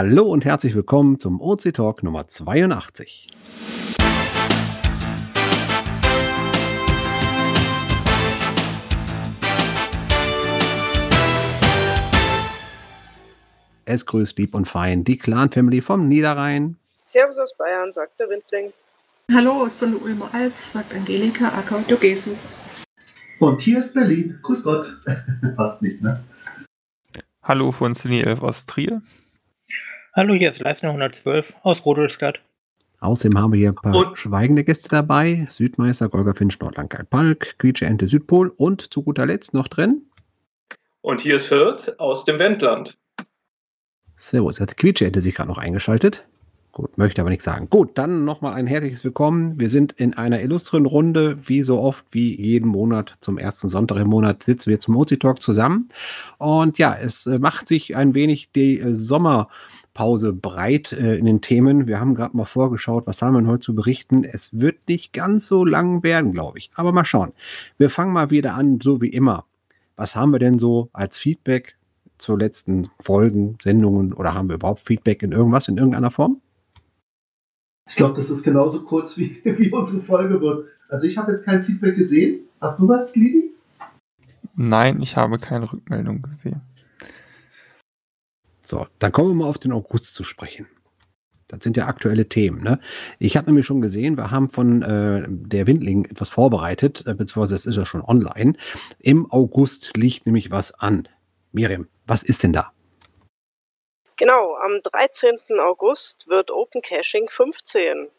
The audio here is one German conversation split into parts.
Hallo und herzlich willkommen zum OC Talk Nummer 82. Es grüßt lieb und fein die Clan-Family vom Niederrhein. Servus aus Bayern, sagt der Windling. Hallo aus von der Ulmer Alp, sagt Angelika Acker Dogesen. Und hier ist Berlin. Grüß Gott. Passt nicht, ne? Hallo von Cine 11 aus Trier. Hallo, hier ist Leisner 112 aus Rudolstadt. Außerdem haben wir hier ein paar und schweigende Gäste dabei. Südmeister, Golga Finch, Nordlandkeit Palk, Quietsche Ente Südpol und zu guter Letzt noch drin. Und hier ist Fürth aus dem Wendland. Servus, hat Quietsche Ente sich gerade noch eingeschaltet. Gut, möchte aber nichts sagen. Gut, dann nochmal ein herzliches Willkommen. Wir sind in einer illustren Runde, wie so oft, wie jeden Monat, zum ersten Sonntag im Monat sitzen wir zum Mozi Talk zusammen. Und ja, es macht sich ein wenig die äh, Sommer- Pause breit äh, in den Themen. Wir haben gerade mal vorgeschaut, was haben wir denn heute zu berichten. Es wird nicht ganz so lang werden, glaube ich. Aber mal schauen. Wir fangen mal wieder an, so wie immer. Was haben wir denn so als Feedback zu letzten Folgen, Sendungen oder haben wir überhaupt Feedback in irgendwas, in irgendeiner Form? Ich glaube, das ist genauso kurz wie, wie unsere Folge wird. Also ich habe jetzt kein Feedback gesehen. Hast du was, Lili? Nein, ich habe keine Rückmeldung gesehen. So, dann kommen wir mal auf den August zu sprechen. Das sind ja aktuelle Themen. Ne? Ich habe nämlich schon gesehen, wir haben von äh, der Windling etwas vorbereitet, äh, beziehungsweise es ist ja schon online. Im August liegt nämlich was an. Miriam, was ist denn da? Genau, am 13. August wird Open Caching 15.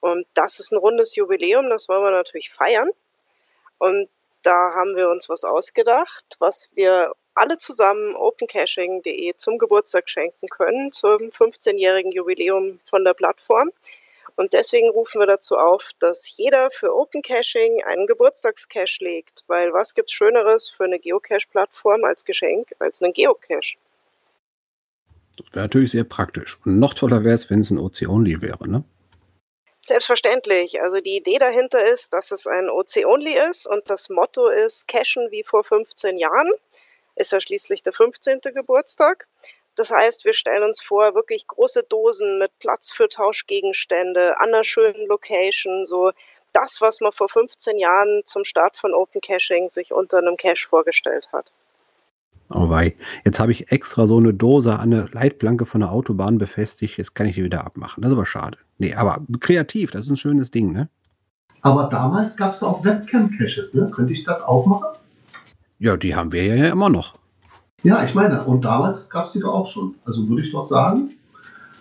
Und das ist ein rundes Jubiläum, das wollen wir natürlich feiern. Und da haben wir uns was ausgedacht, was wir alle zusammen opencaching.de zum Geburtstag schenken können, zum 15-jährigen Jubiläum von der Plattform. Und deswegen rufen wir dazu auf, dass jeder für Open Caching einen Geburtstagscache legt, weil was gibt's Schöneres für eine Geocache-Plattform als Geschenk als einen Geocache? Das wäre natürlich sehr praktisch. Und noch toller wäre es, wenn es ein OC-Only wäre, ne? Selbstverständlich. Also die Idee dahinter ist, dass es ein OC-Only ist und das Motto ist Cashen wie vor 15 Jahren ist ja schließlich der 15. Geburtstag. Das heißt, wir stellen uns vor, wirklich große Dosen mit Platz für Tauschgegenstände, an einer schönen Location, so das, was man vor 15 Jahren zum Start von Open Caching sich unter einem Cache vorgestellt hat. Oh wei, jetzt habe ich extra so eine Dose an eine Leitplanke von der Autobahn befestigt, jetzt kann ich die wieder abmachen. Das ist aber schade. Nee, aber kreativ, das ist ein schönes Ding, ne? Aber damals gab es auch Webcam-Caches, ne? Könnte ich das auch machen? Ja, die haben wir ja immer noch. Ja, ich meine, und damals gab es die doch auch schon. Also würde ich doch sagen,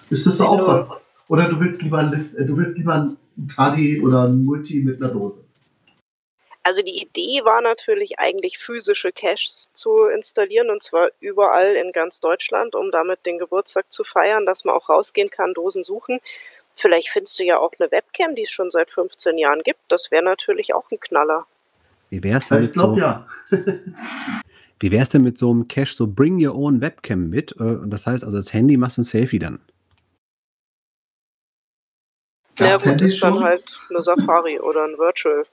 ist das doch auch was. Oder du willst lieber ein, List, äh, du willst lieber ein Tadi oder ein Multi mit einer Dose? Also die Idee war natürlich eigentlich physische Caches zu installieren und zwar überall in ganz Deutschland, um damit den Geburtstag zu feiern, dass man auch rausgehen kann, Dosen suchen. Vielleicht findest du ja auch eine Webcam, die es schon seit 15 Jahren gibt. Das wäre natürlich auch ein Knaller. Wie wäre es denn, mit so, ja. wie wär's denn mit so einem Cache, so bring your own Webcam mit? Äh, und das heißt also, das Handy machst ein Selfie dann. Ja, gut, ist dann halt eine Safari oder ein Virtual.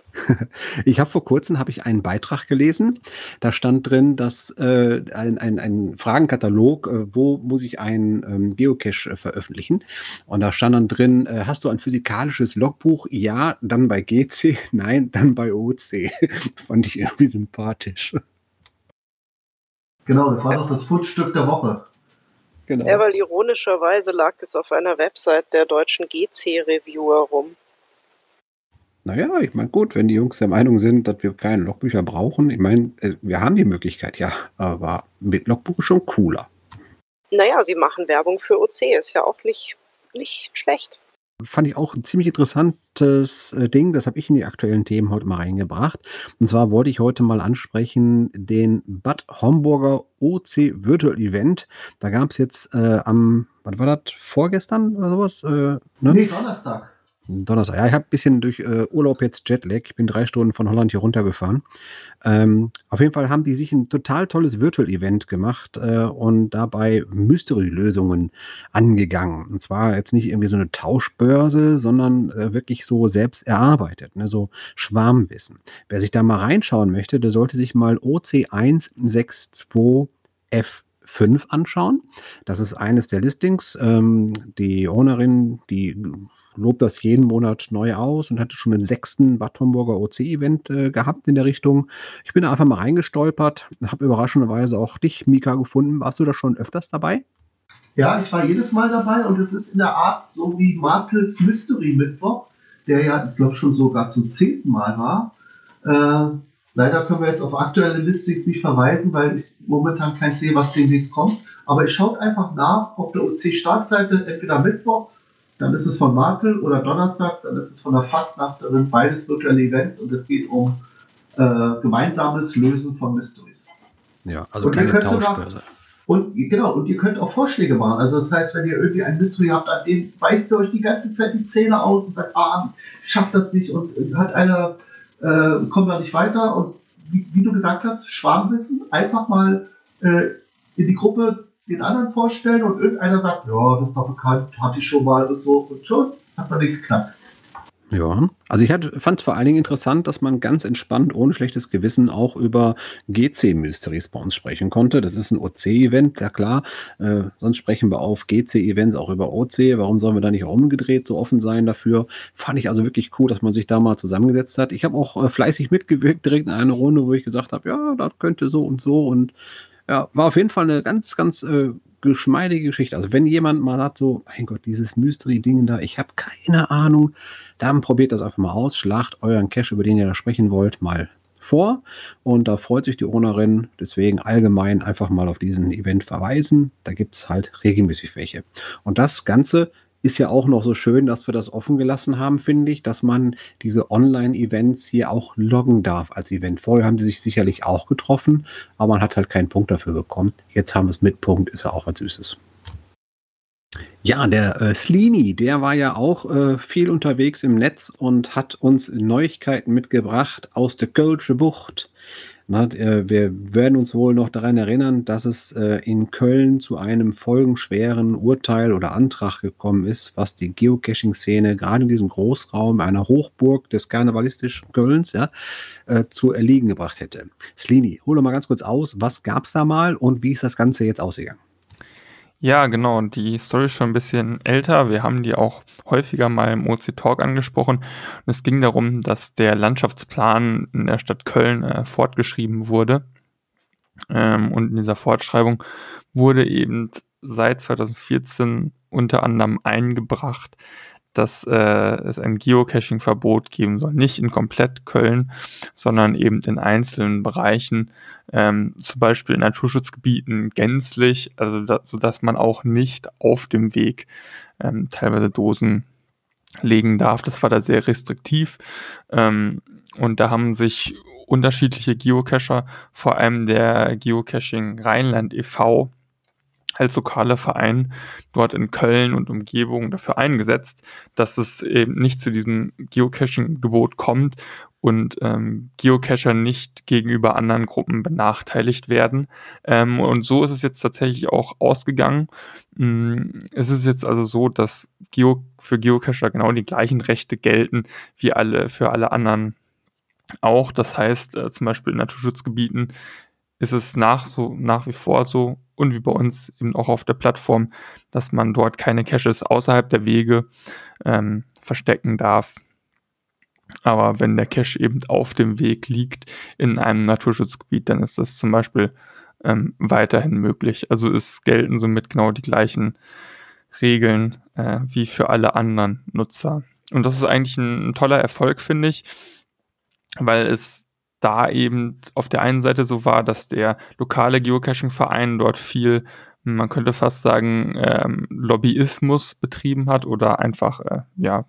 ich habe vor kurzem habe ich einen Beitrag gelesen. Da stand drin, dass äh, ein, ein, ein Fragenkatalog, äh, wo muss ich einen ähm, Geocache äh, veröffentlichen? Und da stand dann drin, äh, hast du ein physikalisches Logbuch? Ja, dann bei GC, nein, dann bei OC. Fand ich irgendwie sympathisch. Genau, das war doch das Fundstück der Woche. Genau. Ja, weil ironischerweise lag es auf einer Website der deutschen GC-Reviewer rum. Naja, ich meine, gut, wenn die Jungs der Meinung sind, dass wir keine Logbücher brauchen, ich meine, äh, wir haben die Möglichkeit, ja, aber mit Logbuch ist schon cooler. Naja, sie machen Werbung für OC, ist ja auch nicht, nicht schlecht. Fand ich auch ein ziemlich interessantes äh, Ding, das habe ich in die aktuellen Themen heute mal reingebracht. Und zwar wollte ich heute mal ansprechen den Bad Homburger OC Virtual Event. Da gab es jetzt äh, am, was war das, vorgestern oder sowas? Äh, ne? Nee, Donnerstag. Donnerstag. Ja, ich habe ein bisschen durch äh, Urlaub jetzt Jetlag. Ich bin drei Stunden von Holland hier runtergefahren. Ähm, auf jeden Fall haben die sich ein total tolles Virtual-Event gemacht äh, und dabei Mystery-Lösungen angegangen. Und zwar jetzt nicht irgendwie so eine Tauschbörse, sondern äh, wirklich so selbst erarbeitet, ne? so Schwarmwissen. Wer sich da mal reinschauen möchte, der sollte sich mal OC162F 5 anschauen. Das ist eines der Listings. Ähm, die Ownerin, die lobt das jeden Monat neu aus und hatte schon den sechsten Bad Homburger OC-Event äh, gehabt in der Richtung. Ich bin da einfach mal reingestolpert, habe überraschenderweise auch dich, Mika, gefunden. Warst du da schon öfters dabei? Ja, ich war jedes Mal dabei und es ist in der Art so wie Martels Mystery Mittwoch, der ja, ich glaube, schon sogar zum zehnten Mal war. Äh, leider können wir jetzt auf aktuelle Listings nicht verweisen, weil ich momentan kein sehe, was demnächst kommt. Aber ich schaue einfach nach auf der OC-Startseite, entweder Mittwoch, dann ist es von Martel oder Donnerstag, dann ist es von der Fastnachterin, beides virtuelle Events und es geht um äh, gemeinsames Lösen von Mysteries. Ja, also und keine Tauschbörse. Und genau, und ihr könnt auch Vorschläge machen. Also das heißt, wenn ihr irgendwie ein Mystery habt, an dem beißt ihr euch die ganze Zeit die Zähne aus und sagt, ah, schafft das nicht und hat einer, äh, kommt da nicht weiter. Und wie, wie, du gesagt hast, Schwarmwissen, einfach mal äh, in die Gruppe den anderen vorstellen und irgendeiner sagt, ja, das doch bekannt, hatte ich schon mal und so. Und schon hat man nicht geklappt. Ja, also ich fand es vor allen Dingen interessant, dass man ganz entspannt, ohne schlechtes Gewissen auch über GC-Mysteries bei uns sprechen konnte. Das ist ein OC-Event, ja klar. Äh, sonst sprechen wir auf GC-Events auch über OC. Warum sollen wir da nicht umgedreht so offen sein dafür? Fand ich also wirklich cool, dass man sich da mal zusammengesetzt hat. Ich habe auch äh, fleißig mitgewirkt direkt in einer Runde, wo ich gesagt habe, ja, das könnte so und so und ja, war auf jeden Fall eine ganz, ganz äh, geschmeidige Geschichte. Also wenn jemand mal sagt so, mein Gott, dieses Mystery-Ding da, ich habe keine Ahnung, dann probiert das einfach mal aus, schlagt euren Cache, über den ihr da sprechen wollt, mal vor und da freut sich die Ownerin. Deswegen allgemein einfach mal auf diesen Event verweisen. Da gibt es halt regelmäßig welche. Und das Ganze ist ja auch noch so schön, dass wir das offen gelassen haben, finde ich, dass man diese Online-Events hier auch loggen darf als Event. Vorher haben die sich sicherlich auch getroffen, aber man hat halt keinen Punkt dafür bekommen. Jetzt haben wir es mit Punkt, ist ja auch was Süßes. Ja, der äh, Slini, der war ja auch äh, viel unterwegs im Netz und hat uns Neuigkeiten mitgebracht aus der Kölsche Bucht. Na, äh, wir werden uns wohl noch daran erinnern, dass es äh, in Köln zu einem folgenschweren Urteil oder Antrag gekommen ist, was die Geocaching-Szene gerade in diesem Großraum einer Hochburg des karnevalistischen Kölns ja, äh, zu erliegen gebracht hätte. Slini, hol doch mal ganz kurz aus, was gab es da mal und wie ist das Ganze jetzt ausgegangen? Ja, genau. Die Story ist schon ein bisschen älter. Wir haben die auch häufiger mal im OC Talk angesprochen. Und es ging darum, dass der Landschaftsplan in der Stadt Köln äh, fortgeschrieben wurde. Ähm, und in dieser Fortschreibung wurde eben seit 2014 unter anderem eingebracht, dass äh, es ein Geocaching-Verbot geben soll. Nicht in komplett Köln, sondern eben in einzelnen Bereichen, ähm, zum Beispiel in Naturschutzgebieten gänzlich, also da, sodass man auch nicht auf dem Weg ähm, teilweise Dosen legen darf. Das war da sehr restriktiv. Ähm, und da haben sich unterschiedliche Geocacher, vor allem der Geocaching Rheinland e.V., als lokaler Verein dort in Köln und Umgebung dafür eingesetzt, dass es eben nicht zu diesem Geocaching-Gebot kommt und ähm, Geocacher nicht gegenüber anderen Gruppen benachteiligt werden. Ähm, und so ist es jetzt tatsächlich auch ausgegangen. Ähm, es ist jetzt also so, dass Geo für Geocacher genau die gleichen Rechte gelten wie alle für alle anderen auch. Das heißt, äh, zum Beispiel in Naturschutzgebieten ist es nach, so, nach wie vor so und wie bei uns eben auch auf der Plattform, dass man dort keine Caches außerhalb der Wege ähm, verstecken darf. Aber wenn der Cache eben auf dem Weg liegt in einem Naturschutzgebiet, dann ist das zum Beispiel ähm, weiterhin möglich. Also es gelten somit genau die gleichen Regeln äh, wie für alle anderen Nutzer. Und das ist eigentlich ein, ein toller Erfolg, finde ich, weil es da eben auf der einen Seite so war, dass der lokale Geocaching-Verein dort viel, man könnte fast sagen, ähm, Lobbyismus betrieben hat oder einfach, äh, ja,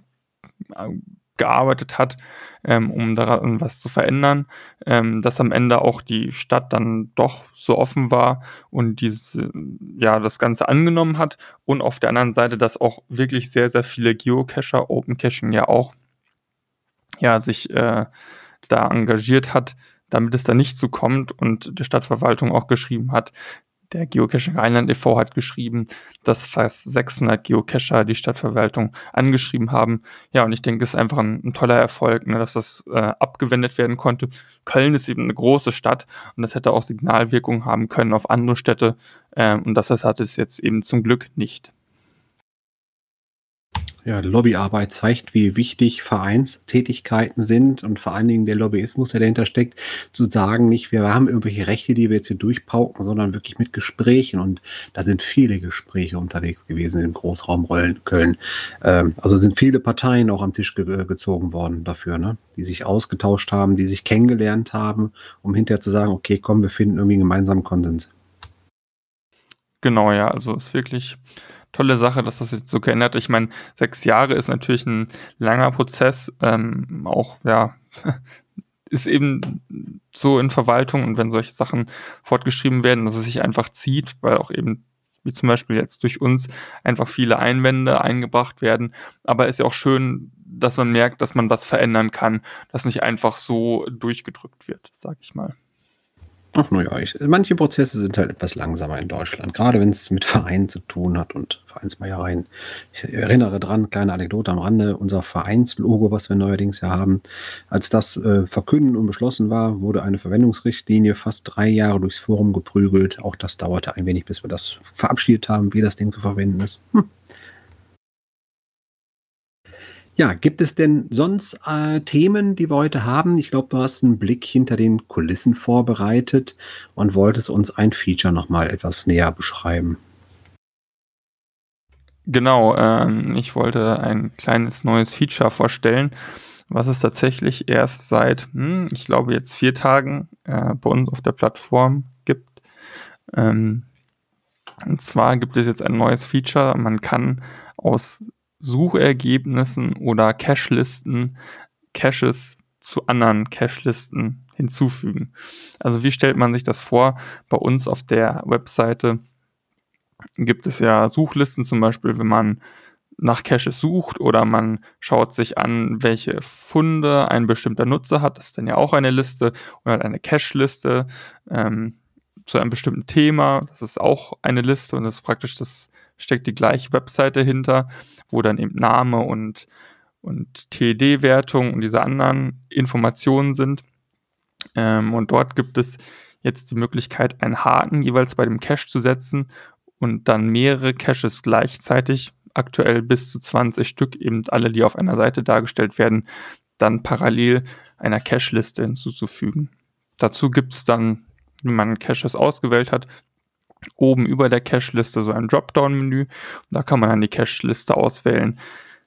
gearbeitet hat, ähm, um daran was zu verändern, ähm, dass am Ende auch die Stadt dann doch so offen war und diese, ja, das Ganze angenommen hat und auf der anderen Seite, dass auch wirklich sehr, sehr viele Geocacher, Open Caching ja auch, ja, sich äh, da engagiert hat, damit es da nicht so kommt und die Stadtverwaltung auch geschrieben hat, der Geocaching Rheinland e.V. hat geschrieben, dass fast 600 Geocacher die Stadtverwaltung angeschrieben haben. Ja, und ich denke, es ist einfach ein, ein toller Erfolg, ne, dass das äh, abgewendet werden konnte. Köln ist eben eine große Stadt und das hätte auch Signalwirkung haben können auf andere Städte. Ähm, und das hat es jetzt eben zum Glück nicht. Ja, Lobbyarbeit zeigt, wie wichtig Vereinstätigkeiten sind und vor allen Dingen der Lobbyismus, der dahinter steckt, zu sagen, nicht wir haben irgendwelche Rechte, die wir jetzt hier durchpauken, sondern wirklich mit Gesprächen und da sind viele Gespräche unterwegs gewesen im Großraum Köln. Ähm, also sind viele Parteien auch am Tisch ge gezogen worden dafür, ne? die sich ausgetauscht haben, die sich kennengelernt haben, um hinterher zu sagen, okay, komm, wir finden irgendwie einen gemeinsamen Konsens. Genau, ja, also ist wirklich tolle Sache, dass das jetzt so geändert. Ich meine, sechs Jahre ist natürlich ein langer Prozess, ähm, auch ja, ist eben so in Verwaltung und wenn solche Sachen fortgeschrieben werden, dass es sich einfach zieht, weil auch eben wie zum Beispiel jetzt durch uns einfach viele Einwände eingebracht werden. Aber ist ja auch schön, dass man merkt, dass man was verändern kann, dass nicht einfach so durchgedrückt wird, sag ich mal. Ach naja, manche Prozesse sind halt etwas langsamer in Deutschland, gerade wenn es mit Vereinen zu tun hat und Vereinsmeiereien. Ich erinnere dran, kleine Anekdote am Rande, unser Vereinslogo, was wir neuerdings ja haben, als das äh, verkündet und beschlossen war, wurde eine Verwendungsrichtlinie fast drei Jahre durchs Forum geprügelt. Auch das dauerte ein wenig, bis wir das verabschiedet haben, wie das Ding zu verwenden ist. Hm. Ja, gibt es denn sonst äh, Themen, die wir heute haben? Ich glaube, du hast einen Blick hinter den Kulissen vorbereitet und wolltest uns ein Feature nochmal etwas näher beschreiben. Genau, ähm, ich wollte ein kleines neues Feature vorstellen, was es tatsächlich erst seit, hm, ich glaube jetzt vier Tagen äh, bei uns auf der Plattform gibt. Ähm, und zwar gibt es jetzt ein neues Feature. Man kann aus Suchergebnissen oder Cache-Listen Caches zu anderen Cache-Listen hinzufügen. Also wie stellt man sich das vor? Bei uns auf der Webseite gibt es ja Suchlisten, zum Beispiel, wenn man nach Caches sucht oder man schaut sich an, welche Funde ein bestimmter Nutzer hat. Das ist dann ja auch eine Liste und hat eine Cache-Liste ähm, zu einem bestimmten Thema. Das ist auch eine Liste und das ist praktisch das steckt die gleiche Webseite hinter, wo dann eben Name und, und TED-Wertung und diese anderen Informationen sind. Ähm, und dort gibt es jetzt die Möglichkeit, einen Haken jeweils bei dem Cache zu setzen und dann mehrere Caches gleichzeitig, aktuell bis zu 20 Stück, eben alle, die auf einer Seite dargestellt werden, dann parallel einer Cache-Liste hinzuzufügen. Dazu gibt es dann, wenn man Caches ausgewählt hat, oben über der Cache-Liste so ein Dropdown-Menü. Da kann man dann die Cache-Liste auswählen,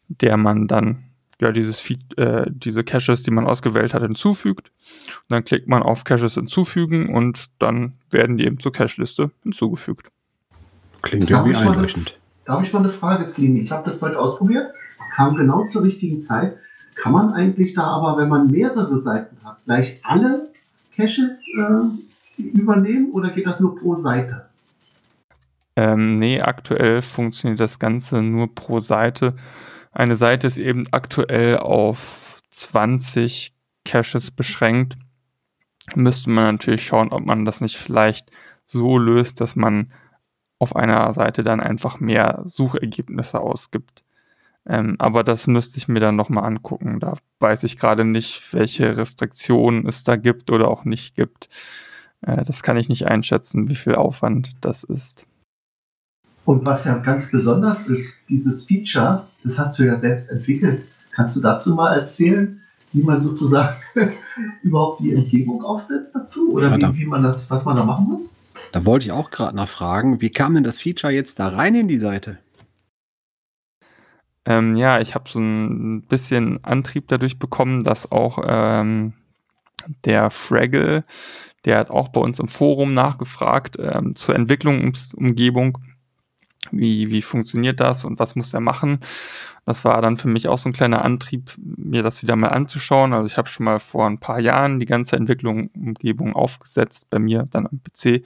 der man dann ja dieses Feed, äh, diese Caches, die man ausgewählt hat, hinzufügt. Und dann klickt man auf Caches hinzufügen und dann werden die eben zur Cache-Liste hinzugefügt. Klingt irgendwie einleuchtend. Darf ich mal eine Frage, Slim? Ich habe das heute ausprobiert. Es kam genau zur richtigen Zeit. Kann man eigentlich da aber, wenn man mehrere Seiten hat, gleich alle Caches äh, übernehmen oder geht das nur pro Seite? Ähm, nee, aktuell funktioniert das Ganze nur pro Seite. Eine Seite ist eben aktuell auf 20 Caches beschränkt. Müsste man natürlich schauen, ob man das nicht vielleicht so löst, dass man auf einer Seite dann einfach mehr Suchergebnisse ausgibt. Ähm, aber das müsste ich mir dann nochmal angucken. Da weiß ich gerade nicht, welche Restriktionen es da gibt oder auch nicht gibt. Äh, das kann ich nicht einschätzen, wie viel Aufwand das ist. Und was ja ganz besonders ist, dieses Feature, das hast du ja selbst entwickelt. Kannst du dazu mal erzählen, wie man sozusagen überhaupt die Umgebung aufsetzt dazu? Oder ja, wie, wie, man das, was man da machen muss? Da wollte ich auch gerade nachfragen, wie kam denn das Feature jetzt da rein in die Seite? Ähm, ja, ich habe so ein bisschen Antrieb dadurch bekommen, dass auch ähm, der Fraggle, der hat auch bei uns im Forum nachgefragt ähm, zur Entwicklungsumgebung wie, wie funktioniert das und was muss er machen? Das war dann für mich auch so ein kleiner Antrieb, mir das wieder mal anzuschauen. Also ich habe schon mal vor ein paar Jahren die ganze Entwicklung, Umgebung aufgesetzt, bei mir dann am PC.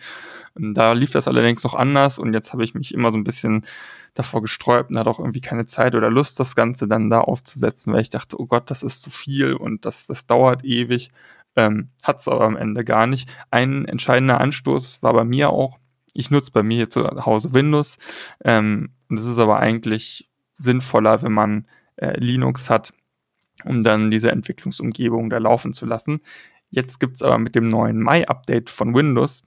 Da lief das allerdings noch anders und jetzt habe ich mich immer so ein bisschen davor gesträubt und hatte auch irgendwie keine Zeit oder Lust, das Ganze dann da aufzusetzen, weil ich dachte, oh Gott, das ist zu viel und das, das dauert ewig. Ähm, Hat es aber am Ende gar nicht. Ein entscheidender Anstoß war bei mir auch, ich nutze bei mir hier zu Hause Windows. Ähm, es ist aber eigentlich sinnvoller, wenn man äh, Linux hat, um dann diese Entwicklungsumgebung da laufen zu lassen. Jetzt gibt es aber mit dem neuen Mai-Update von Windows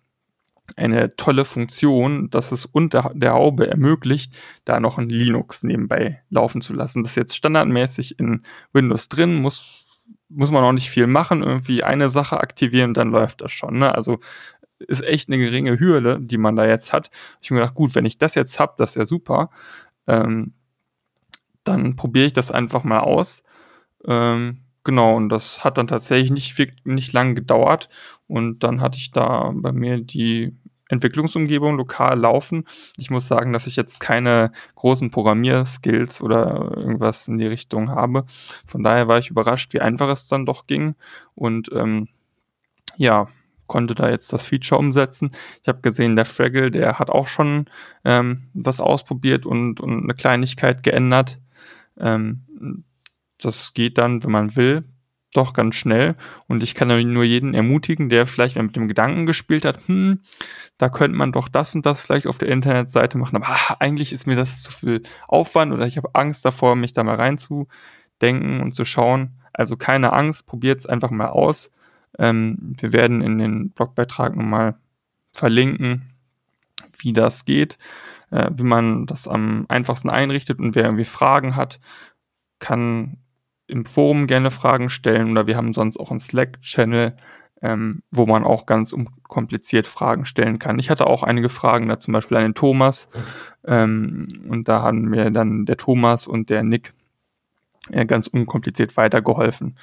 eine tolle Funktion, dass es unter der Haube ermöglicht, da noch ein Linux nebenbei laufen zu lassen. Das ist jetzt standardmäßig in Windows drin, muss, muss man auch nicht viel machen, irgendwie eine Sache aktivieren, dann läuft das schon. Ne? Also ist echt eine geringe Hürde, die man da jetzt hat. Ich habe mir gedacht, gut, wenn ich das jetzt habe, das ist ja super. Ähm, dann probiere ich das einfach mal aus. Ähm, genau, und das hat dann tatsächlich nicht, nicht lang gedauert. Und dann hatte ich da bei mir die Entwicklungsumgebung lokal laufen. Ich muss sagen, dass ich jetzt keine großen Programmierskills oder irgendwas in die Richtung habe. Von daher war ich überrascht, wie einfach es dann doch ging. Und ähm, ja, konnte da jetzt das Feature umsetzen. Ich habe gesehen, der Fraggle, der hat auch schon ähm, was ausprobiert und, und eine Kleinigkeit geändert. Ähm, das geht dann, wenn man will, doch ganz schnell. Und ich kann nur jeden ermutigen, der vielleicht mit dem Gedanken gespielt hat, hm, da könnte man doch das und das vielleicht auf der Internetseite machen. Aber ach, eigentlich ist mir das zu viel Aufwand oder ich habe Angst davor, mich da mal reinzudenken und zu schauen. Also keine Angst, probiert es einfach mal aus. Ähm, wir werden in den Blogbeitrag nochmal verlinken, wie das geht, äh, wie man das am einfachsten einrichtet und wer irgendwie Fragen hat, kann im Forum gerne Fragen stellen oder wir haben sonst auch einen Slack-Channel, ähm, wo man auch ganz unkompliziert Fragen stellen kann. Ich hatte auch einige Fragen, da zum Beispiel an den Thomas ähm, und da haben mir dann der Thomas und der Nick äh, ganz unkompliziert weitergeholfen.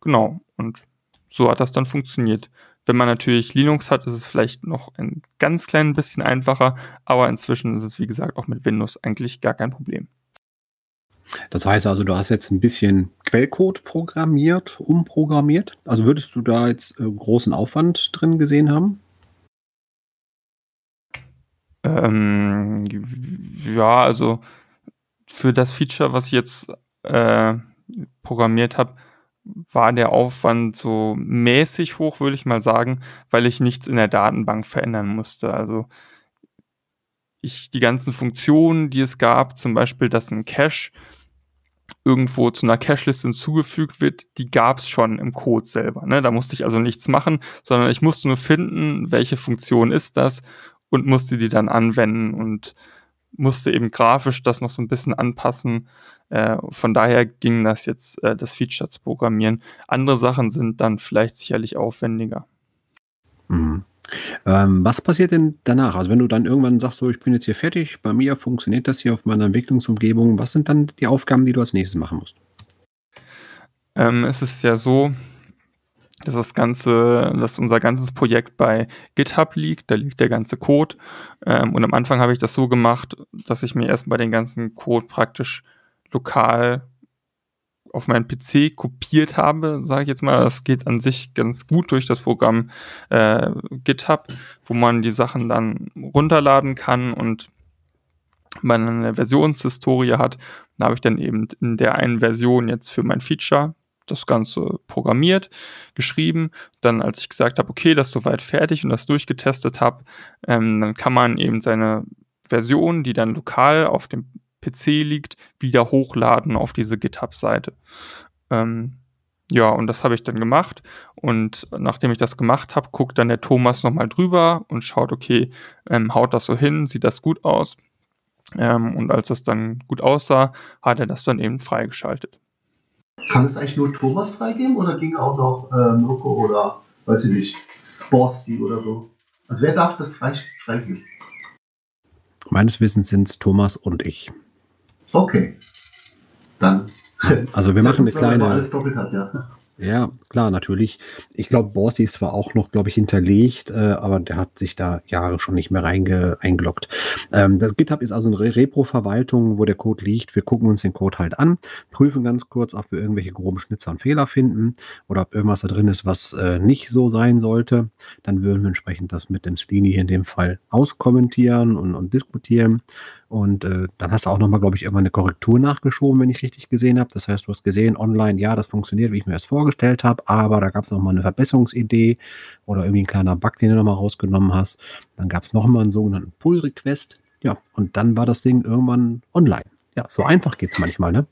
Genau, und so hat das dann funktioniert. Wenn man natürlich Linux hat, ist es vielleicht noch ein ganz klein bisschen einfacher, aber inzwischen ist es, wie gesagt, auch mit Windows eigentlich gar kein Problem. Das heißt also, du hast jetzt ein bisschen Quellcode programmiert, umprogrammiert. Also würdest du da jetzt äh, großen Aufwand drin gesehen haben? Ähm, ja, also für das Feature, was ich jetzt äh, programmiert habe, war der Aufwand so mäßig hoch, würde ich mal sagen, weil ich nichts in der Datenbank verändern musste. Also ich die ganzen Funktionen, die es gab, zum Beispiel, dass ein Cache irgendwo zu einer Cache-Liste hinzugefügt wird, die gab es schon im Code selber. Ne? Da musste ich also nichts machen, sondern ich musste nur finden, welche Funktion ist das und musste die dann anwenden und musste eben grafisch das noch so ein bisschen anpassen. Äh, von daher ging das jetzt, äh, das Feature zu programmieren. Andere Sachen sind dann vielleicht sicherlich aufwendiger. Mhm. Ähm, was passiert denn danach? Also wenn du dann irgendwann sagst, so ich bin jetzt hier fertig, bei mir funktioniert das hier auf meiner Entwicklungsumgebung, was sind dann die Aufgaben, die du als nächstes machen musst? Ähm, es ist ja so, dass das ganze, dass unser ganzes Projekt bei GitHub liegt, da liegt der ganze Code. Ähm, und am Anfang habe ich das so gemacht, dass ich mir erstmal den ganzen Code praktisch lokal auf meinen PC kopiert habe, sage ich jetzt mal. Das geht an sich ganz gut durch das Programm äh, GitHub, wo man die Sachen dann runterladen kann und man eine Versionshistorie hat. Da habe ich dann eben in der einen Version jetzt für mein Feature das Ganze programmiert, geschrieben. Dann, als ich gesagt habe, okay, das ist soweit fertig und das durchgetestet habe, ähm, dann kann man eben seine Version, die dann lokal auf dem PC liegt, wieder hochladen auf diese GitHub-Seite. Ähm, ja, und das habe ich dann gemacht. Und nachdem ich das gemacht habe, guckt dann der Thomas nochmal drüber und schaut, okay, ähm, haut das so hin, sieht das gut aus. Ähm, und als das dann gut aussah, hat er das dann eben freigeschaltet. Kann es eigentlich nur Thomas freigeben oder ging auch noch äh, Mirko oder, weiß ich nicht, Borsti oder so? Also wer darf das freigeben? Meines Wissens sind es Thomas und ich. Okay. Dann. Also wir machen eine kleine. Alles doppelt hat, ja. Ja, klar, natürlich. Ich glaube, Borsi ist zwar auch noch, glaube ich, hinterlegt, äh, aber der hat sich da Jahre schon nicht mehr reinge eingeloggt. Ähm, das GitHub ist also eine Re Repro-Verwaltung, wo der Code liegt. Wir gucken uns den Code halt an, prüfen ganz kurz, ob wir irgendwelche groben Schnitzer und Fehler finden oder ob irgendwas da drin ist, was äh, nicht so sein sollte. Dann würden wir entsprechend das mit dem Slini in dem Fall auskommentieren und, und diskutieren Und äh, dann hast du auch nochmal, glaube ich, immer eine Korrektur nachgeschoben, wenn ich richtig gesehen habe. Das heißt, du hast gesehen, online, ja, das funktioniert, wie ich mir das vorgestellt habe, aber da gab es nochmal eine Verbesserungsidee oder irgendwie ein kleiner Bug, den du nochmal rausgenommen hast. Dann gab es nochmal einen sogenannten Pull-Request. Ja, und dann war das Ding irgendwann online. Ja, so einfach geht es manchmal, ne?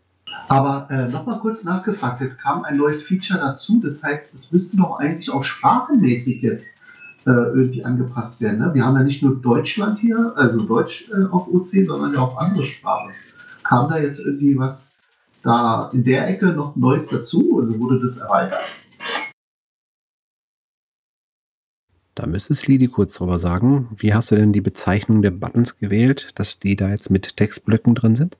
Aber äh, nochmal kurz nachgefragt, jetzt kam ein neues Feature dazu, das heißt, es müsste doch eigentlich auch sprachenmäßig jetzt irgendwie angepasst werden. Ne? Wir haben ja nicht nur Deutschland hier, also Deutsch äh, auf OC, sondern ja auch andere Sprachen. Kam da jetzt irgendwie was da in der Ecke noch Neues dazu oder wurde das erweitert? Da müsstest Lidi kurz drüber sagen. Wie hast du denn die Bezeichnung der Buttons gewählt, dass die da jetzt mit Textblöcken drin sind?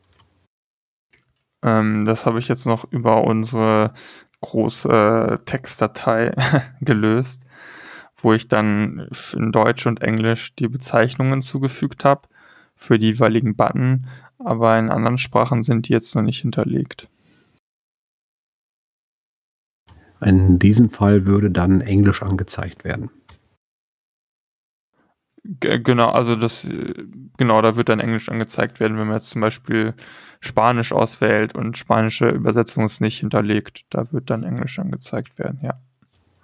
Ähm, das habe ich jetzt noch über unsere große Textdatei gelöst, wo ich dann in Deutsch und Englisch die Bezeichnungen zugefügt habe für die jeweiligen Button, aber in anderen Sprachen sind die jetzt noch nicht hinterlegt. In diesem Fall würde dann Englisch angezeigt werden. Genau, also das, genau, da wird dann Englisch angezeigt werden, wenn man jetzt zum Beispiel Spanisch auswählt und spanische Übersetzung ist nicht hinterlegt, da wird dann Englisch angezeigt werden, ja.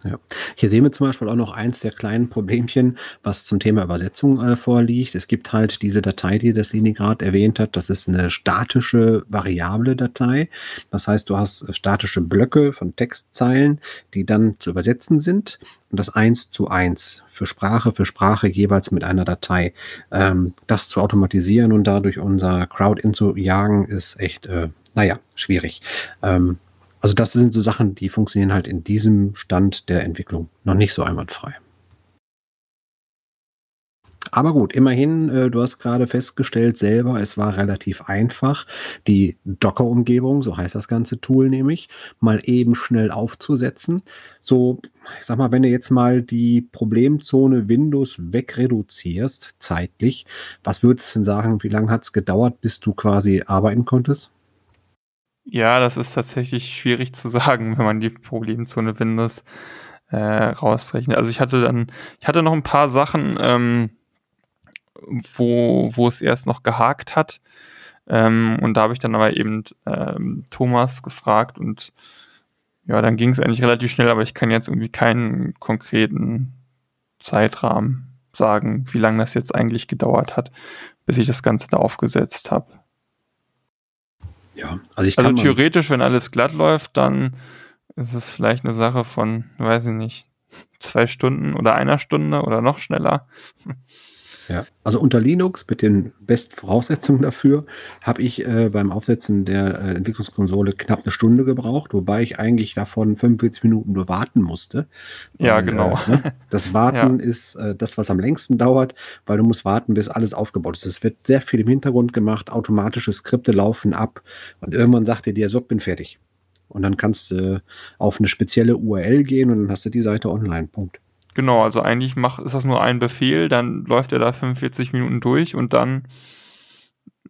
Ja. Hier sehen wir zum Beispiel auch noch eins der kleinen Problemchen, was zum Thema Übersetzung äh, vorliegt. Es gibt halt diese Datei, die das Lini gerade erwähnt hat. Das ist eine statische, variable Datei. Das heißt, du hast statische Blöcke von Textzeilen, die dann zu übersetzen sind. Und das eins zu eins für Sprache für Sprache jeweils mit einer Datei. Ähm, das zu automatisieren und dadurch unser Crowd-In zu jagen, ist echt, äh, naja, schwierig. Ähm, also das sind so Sachen, die funktionieren halt in diesem Stand der Entwicklung noch nicht so einwandfrei. Aber gut, immerhin, äh, du hast gerade festgestellt selber, es war relativ einfach, die Docker-Umgebung, so heißt das ganze Tool nämlich, mal eben schnell aufzusetzen. So, ich sag mal, wenn du jetzt mal die Problemzone Windows wegreduzierst, zeitlich, was würdest du denn sagen, wie lange hat es gedauert, bis du quasi arbeiten konntest? Ja, das ist tatsächlich schwierig zu sagen, wenn man die Problemzone Windows äh, rausrechnet. Also ich hatte dann, ich hatte noch ein paar Sachen, ähm, wo, wo es erst noch gehakt hat. Ähm, und da habe ich dann aber eben ähm, Thomas gefragt und ja, dann ging es eigentlich relativ schnell, aber ich kann jetzt irgendwie keinen konkreten Zeitrahmen sagen, wie lange das jetzt eigentlich gedauert hat, bis ich das Ganze da aufgesetzt habe. Ja, also ich also kann Also theoretisch, wenn alles glatt läuft, dann ist es vielleicht eine Sache von, weiß ich nicht, zwei Stunden oder einer Stunde oder noch schneller. Ja, also unter Linux mit den besten Voraussetzungen dafür habe ich äh, beim Aufsetzen der äh, Entwicklungskonsole knapp eine Stunde gebraucht, wobei ich eigentlich davon 45 Minuten nur warten musste. Ja, und, genau. Äh, ne? Das Warten ja. ist äh, das, was am längsten dauert, weil du musst warten, bis alles aufgebaut ist. Es wird sehr viel im Hintergrund gemacht, automatische Skripte laufen ab und irgendwann sagt dir der so, bin fertig. Und dann kannst du auf eine spezielle URL gehen und dann hast du die Seite online. Punkt. Genau, also eigentlich mach, ist das nur ein Befehl, dann läuft er da 45 Minuten durch und dann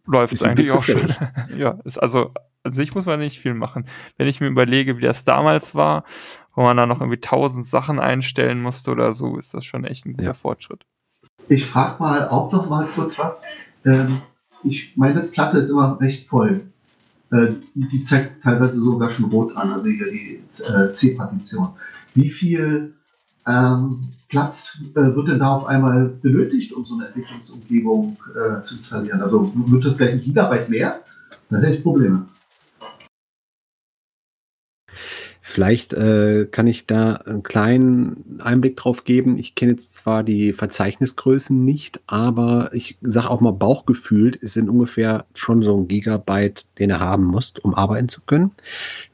läuft es eigentlich auch schon. ja, ist also, also ich muss mal nicht viel machen. Wenn ich mir überlege, wie das damals war, wo man da noch irgendwie tausend Sachen einstellen musste oder so, ist das schon echt ein guter ja. Fortschritt. Ich frage mal auch noch mal kurz was. Ähm, ich, meine Platte ist immer recht voll. Äh, die zeigt teilweise sogar schon rot an, also hier die äh, C-Partition. Wie viel ähm, Platz äh, wird denn da auf einmal benötigt, um so eine Entwicklungsumgebung äh, zu installieren? Also wird das gleich ein Gigabyte mehr? Dann hätte ich Probleme. Vielleicht äh, kann ich da einen kleinen Einblick drauf geben. Ich kenne jetzt zwar die Verzeichnisgrößen nicht, aber ich sage auch mal Bauchgefühlt, es sind ungefähr schon so ein Gigabyte, den er haben musst, um arbeiten zu können,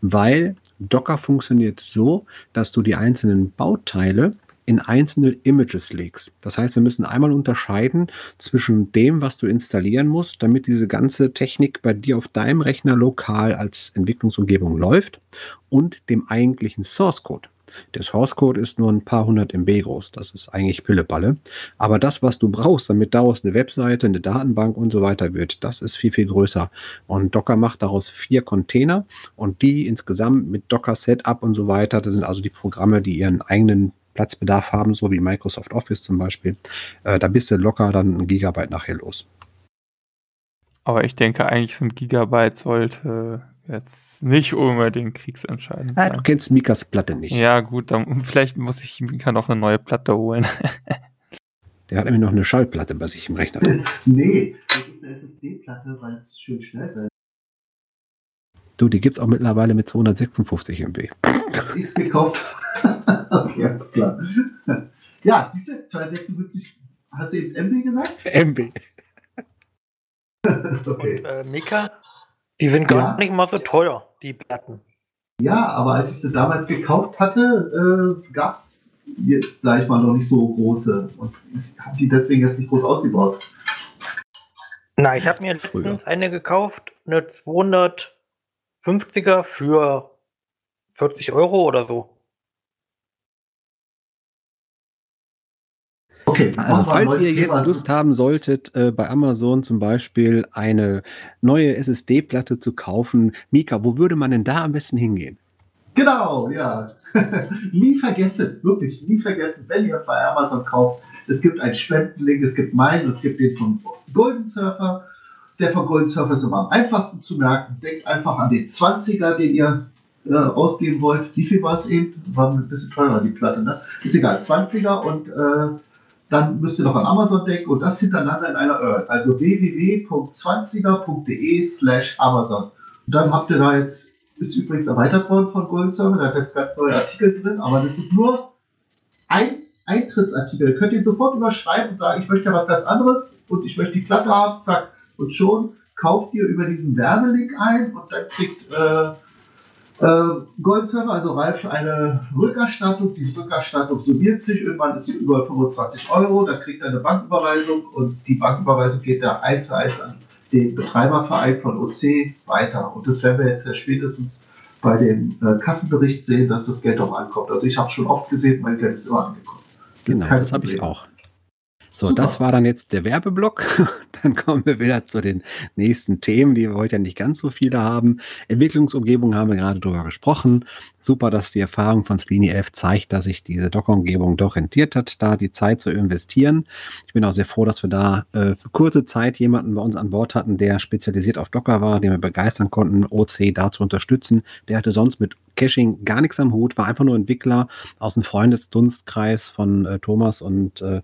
weil Docker funktioniert so, dass du die einzelnen Bauteile in einzelne Images legst. Das heißt, wir müssen einmal unterscheiden zwischen dem, was du installieren musst, damit diese ganze Technik bei dir auf deinem Rechner lokal als Entwicklungsumgebung läuft und dem eigentlichen Source Code. Der Source Code ist nur ein paar hundert MB groß. Das ist eigentlich Pillepalle. Aber das, was du brauchst, damit daraus eine Webseite, eine Datenbank und so weiter wird, das ist viel, viel größer. Und Docker macht daraus vier Container und die insgesamt mit Docker Setup und so weiter, das sind also die Programme, die ihren eigenen Platzbedarf haben, so wie Microsoft Office zum Beispiel. Äh, da bist du locker dann ein Gigabyte nachher los. Aber ich denke, eigentlich so ein Gigabyte sollte jetzt nicht unbedingt kriegsentscheidend Ah, sein. du kennst Mikas Platte nicht. Ja, gut, dann vielleicht muss ich Mika noch eine neue Platte holen. Der hat nämlich noch eine Schallplatte bei sich im Rechner. drin. Nee, das ist eine SSD-Platte, weil es schön schnell sein Du, die gibt's auch mittlerweile mit 256 MB. Als ich es gekauft Okay, alles klar. Ja, siehst du, 256, hast du eben MB gesagt? MB. Okay. Und äh, Mika, die sind gar Ja. nicht mal so teuer, die Platten. Ja, aber als ich sie damals gekauft hatte, äh, gab es jetzt, sag ich mal, noch nicht so große. Und ich habe die deswegen jetzt nicht groß ausgebaut. Na, ich habe mir letztens eine gekauft, eine 250er für 40 Euro oder so. Okay, Also falls ihr Thema. jetzt Lust haben solltet, äh, bei Amazon zum Beispiel eine neue SSD-Platte zu kaufen, Mika, wo würde man denn da am besten hingehen? Genau, ja. nie vergessen, wirklich nie vergessen, wenn ihr bei Amazon kauft, es gibt einen Spendenlink, es gibt meinen, es gibt den von Golden Surfer. Der von Golden Surfer ist immer am einfachsten zu merken. Denkt einfach an den 20er, den ihr äh, ausgeben wollt. Wie viel war es eben? War ein bisschen teurer, die Platte, ne? Ist egal, 20er und äh, dann müsst ihr noch an Amazon denken und das hintereinander in einer URL. Also www.20er.de slash Amazon. Und dann habt ihr da jetzt, ist übrigens erweitert worden von Golden Server, da hat jetzt ganz neue Artikel drin, aber das sind nur ein Eintrittsartikel. Ihr könnt ihn sofort überschreiben und sagen, ich möchte ja was ganz anderes und ich möchte die Platte haben, zack, und schon kauft ihr über diesen Werbelink ein und dann kriegt äh, Gold Server, also Ralf, eine Rückerstattung. Diese Rückerstattung summiert sich. Irgendwann ist sie über 25 Euro. Dann kriegt er eine Banküberweisung und die Banküberweisung geht da eins zu eins an den Betreiberverein von OC weiter. Und das werden wir jetzt ja spätestens bei dem äh, Kassenbericht sehen, dass das Geld auch ankommt. Also ich habe schon oft gesehen, mein Geld ist immer angekommen. Genau, Kein das habe ich auch. So, Super. das war dann jetzt der Werbeblock. Dann kommen wir wieder zu den nächsten Themen, die wir heute ja nicht ganz so viele haben. Entwicklungsumgebung haben wir gerade drüber gesprochen. Super, dass die Erfahrung von Slini 11 zeigt, dass sich diese Docker-Umgebung doch rentiert hat, da die Zeit zu investieren. Ich bin auch sehr froh, dass wir da äh, für kurze Zeit jemanden bei uns an Bord hatten, der spezialisiert auf Docker war, den wir begeistern konnten, OC da zu unterstützen. Der hatte sonst mit Caching gar nichts am Hut, war einfach nur Entwickler aus dem Freundesdunstkreis von äh, Thomas und äh,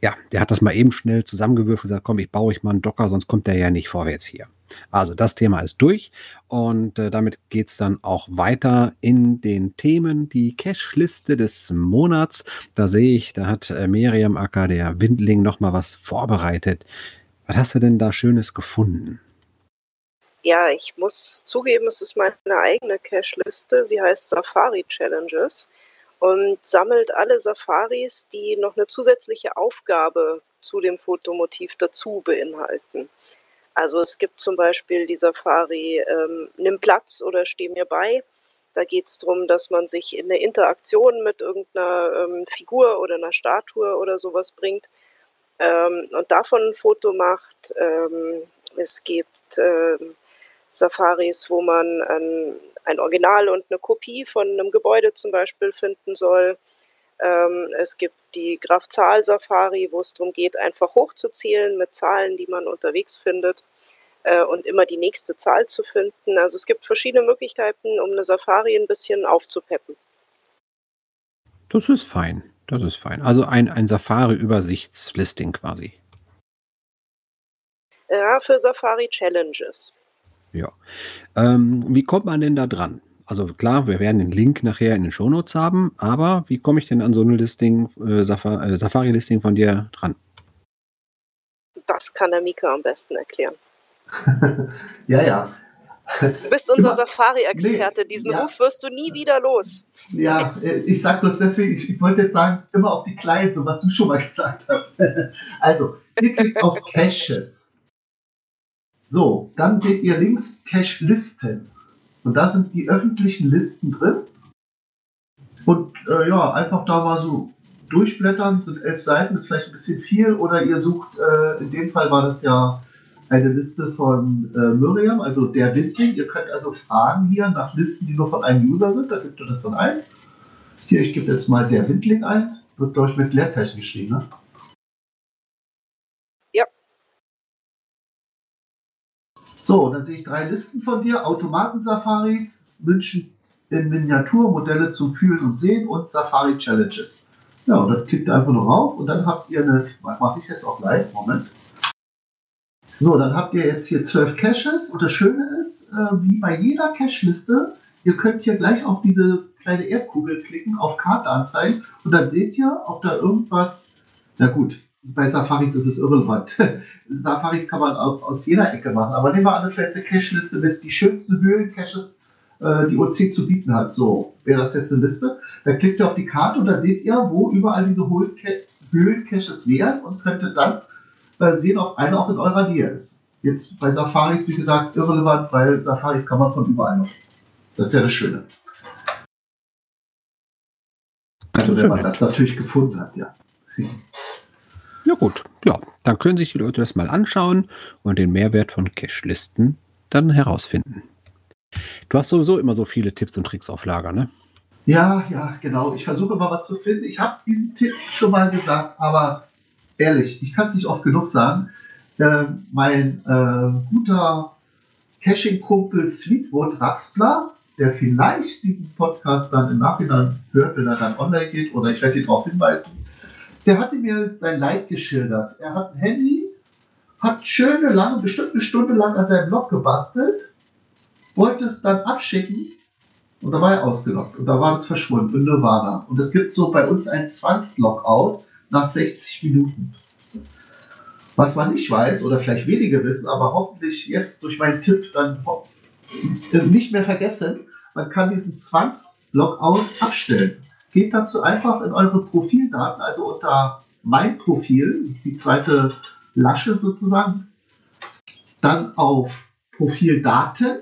ja, der hat das mal eben schnell zusammengewürfelt und gesagt, komm, ich baue euch mal einen Docker, sonst kommt der ja nicht vorwärts hier. Also das Thema ist durch und äh, damit geht's dann auch weiter in den Themen. Die Cache-Liste des Monats, da sehe ich, da hat äh, Miriam Acker, der Windling, noch mal was vorbereitet. Was hast du denn da Schönes gefunden? Ja, ich muss zugeben, es ist meine eigene Cache-Liste. Sie heißt Safari Challenges und sammelt alle Safaris, die noch eine zusätzliche Aufgabe zu dem Fotomotiv dazu beinhalten. Also es gibt zum Beispiel die Safari ähm, Nimm Platz oder Steh mir bei. Da geht es darum, dass man sich in eine Interaktion mit irgendeiner ähm, Figur oder einer Statue oder sowas bringt ähm, und davon ein Foto macht. Ähm, es gibt ähm, Safaris, wo man ein, ein Original und eine Kopie von einem Gebäude zum Beispiel finden soll. Ähm, es gibt die Graf-Zahl-Safari, wo es darum geht, einfach hochzuzählen mit Zahlen, die man unterwegs findet äh, und immer die nächste Zahl zu finden. Also es gibt verschiedene Möglichkeiten, um eine Safari ein bisschen aufzupeppen. Das ist fein. Das ist fein. Also ein, ein Safari-Übersichtslisting quasi. Ja, für Safari Challenges. Ja. Ähm, wie kommt man denn da dran? Also klar, wir werden den Link nachher in den Shownotes haben, aber wie komme ich denn an so eine Listing, äh, äh, Safari-Listing von dir dran? Das kann der Mika am besten erklären. ja, ja. Du bist unser Safari-Experte. Nee, Diesen ja. Ruf wirst du nie wieder los. Ja, äh, ich sag bloß deswegen, ich, ich wollte jetzt sagen, immer auf die Kleinen, so was du schon mal gesagt hast. also, ihr klickt auf Caches. So, dann seht ihr links Cache-Listen. Und da sind die öffentlichen Listen drin. Und äh, ja, einfach da mal so durchblättern, sind elf Seiten, ist vielleicht ein bisschen viel. Oder ihr sucht, äh, in dem Fall war das ja eine Liste von äh, Miriam, also der Windling. Ihr könnt also fragen hier nach Listen, die nur von einem User sind. Da gibt ihr das dann ein. Hier, ich gebe jetzt mal der Windling ein. Wird, ich, mit Leerzeichen geschrieben, ne? So, dann sehe ich drei Listen von dir: Automaten-Safaris, München in Miniatur, Modelle zum Fühlen und Sehen und Safari Challenges. Ja, und dann klickt ihr einfach nur rauf und dann habt ihr eine, mache ich jetzt auch live, Moment. So, dann habt ihr jetzt hier zwölf Caches und das Schöne ist, äh, wie bei jeder Cache-Liste, ihr könnt hier gleich auf diese kleine Erdkugel klicken, auf Karte anzeigen und dann seht ihr, ob da irgendwas, na gut, bei Safaris ist es irrelevant. Safaris kann man auch aus jeder Ecke machen, aber nehmen wir an, das wäre jetzt eine Cache-Liste mit die schönsten Höhlen-Caches, äh, die OC zu bieten hat. So, wäre das jetzt eine Liste. Dann klickt ihr auf die Karte und dann seht ihr, wo überall diese Höhlen-Caches wären und könntet dann äh, sehen, ob einer auch in eurer Nähe ist. Jetzt bei Safaris, wie gesagt, irrelevant, weil Safaris kann man von überall noch. Das ist ja das Schöne. Also wenn man das natürlich gefunden hat, ja. Ja gut, ja, dann können sich die Leute das mal anschauen und den Mehrwert von Cache-Listen dann herausfinden. Du hast sowieso immer so viele Tipps und Tricks auf Lager, ne? Ja, ja, genau. Ich versuche mal was zu finden. Ich habe diesen Tipp schon mal gesagt, aber ehrlich, ich kann es nicht oft genug sagen. Äh, mein äh, guter Caching-Kumpel Sweetwood Raspler, der vielleicht diesen Podcast dann im Nachhinein hört, wenn er dann online geht, oder ich werde ihn darauf hinweisen, der hatte mir sein Leid geschildert. Er hat ein Handy, hat schöne lange, bestimmt eine Stunde lang an seinem Blog gebastelt, wollte es dann abschicken und da war er ausgelockt und da war es verschwunden in Nirvana. Und es gibt so bei uns ein Zwangslockout nach 60 Minuten. Was man nicht weiß oder vielleicht wenige wissen, aber hoffentlich jetzt durch meinen Tipp dann nicht mehr vergessen, man kann diesen Zwangslockout abstellen. Geht dazu einfach in eure Profildaten, also unter mein Profil, das ist die zweite Lasche sozusagen, dann auf Profildaten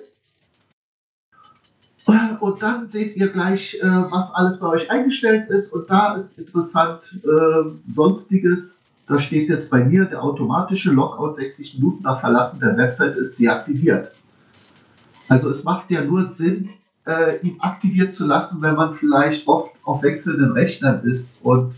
und dann seht ihr gleich, äh, was alles bei euch eingestellt ist. Und da ist interessant äh, Sonstiges. Da steht jetzt bei mir, der automatische Logout 60 Minuten nach Verlassen der Website ist deaktiviert. Also es macht ja nur Sinn, äh, ihn aktiviert zu lassen, wenn man vielleicht oft auf wechselnden Rechnern ist und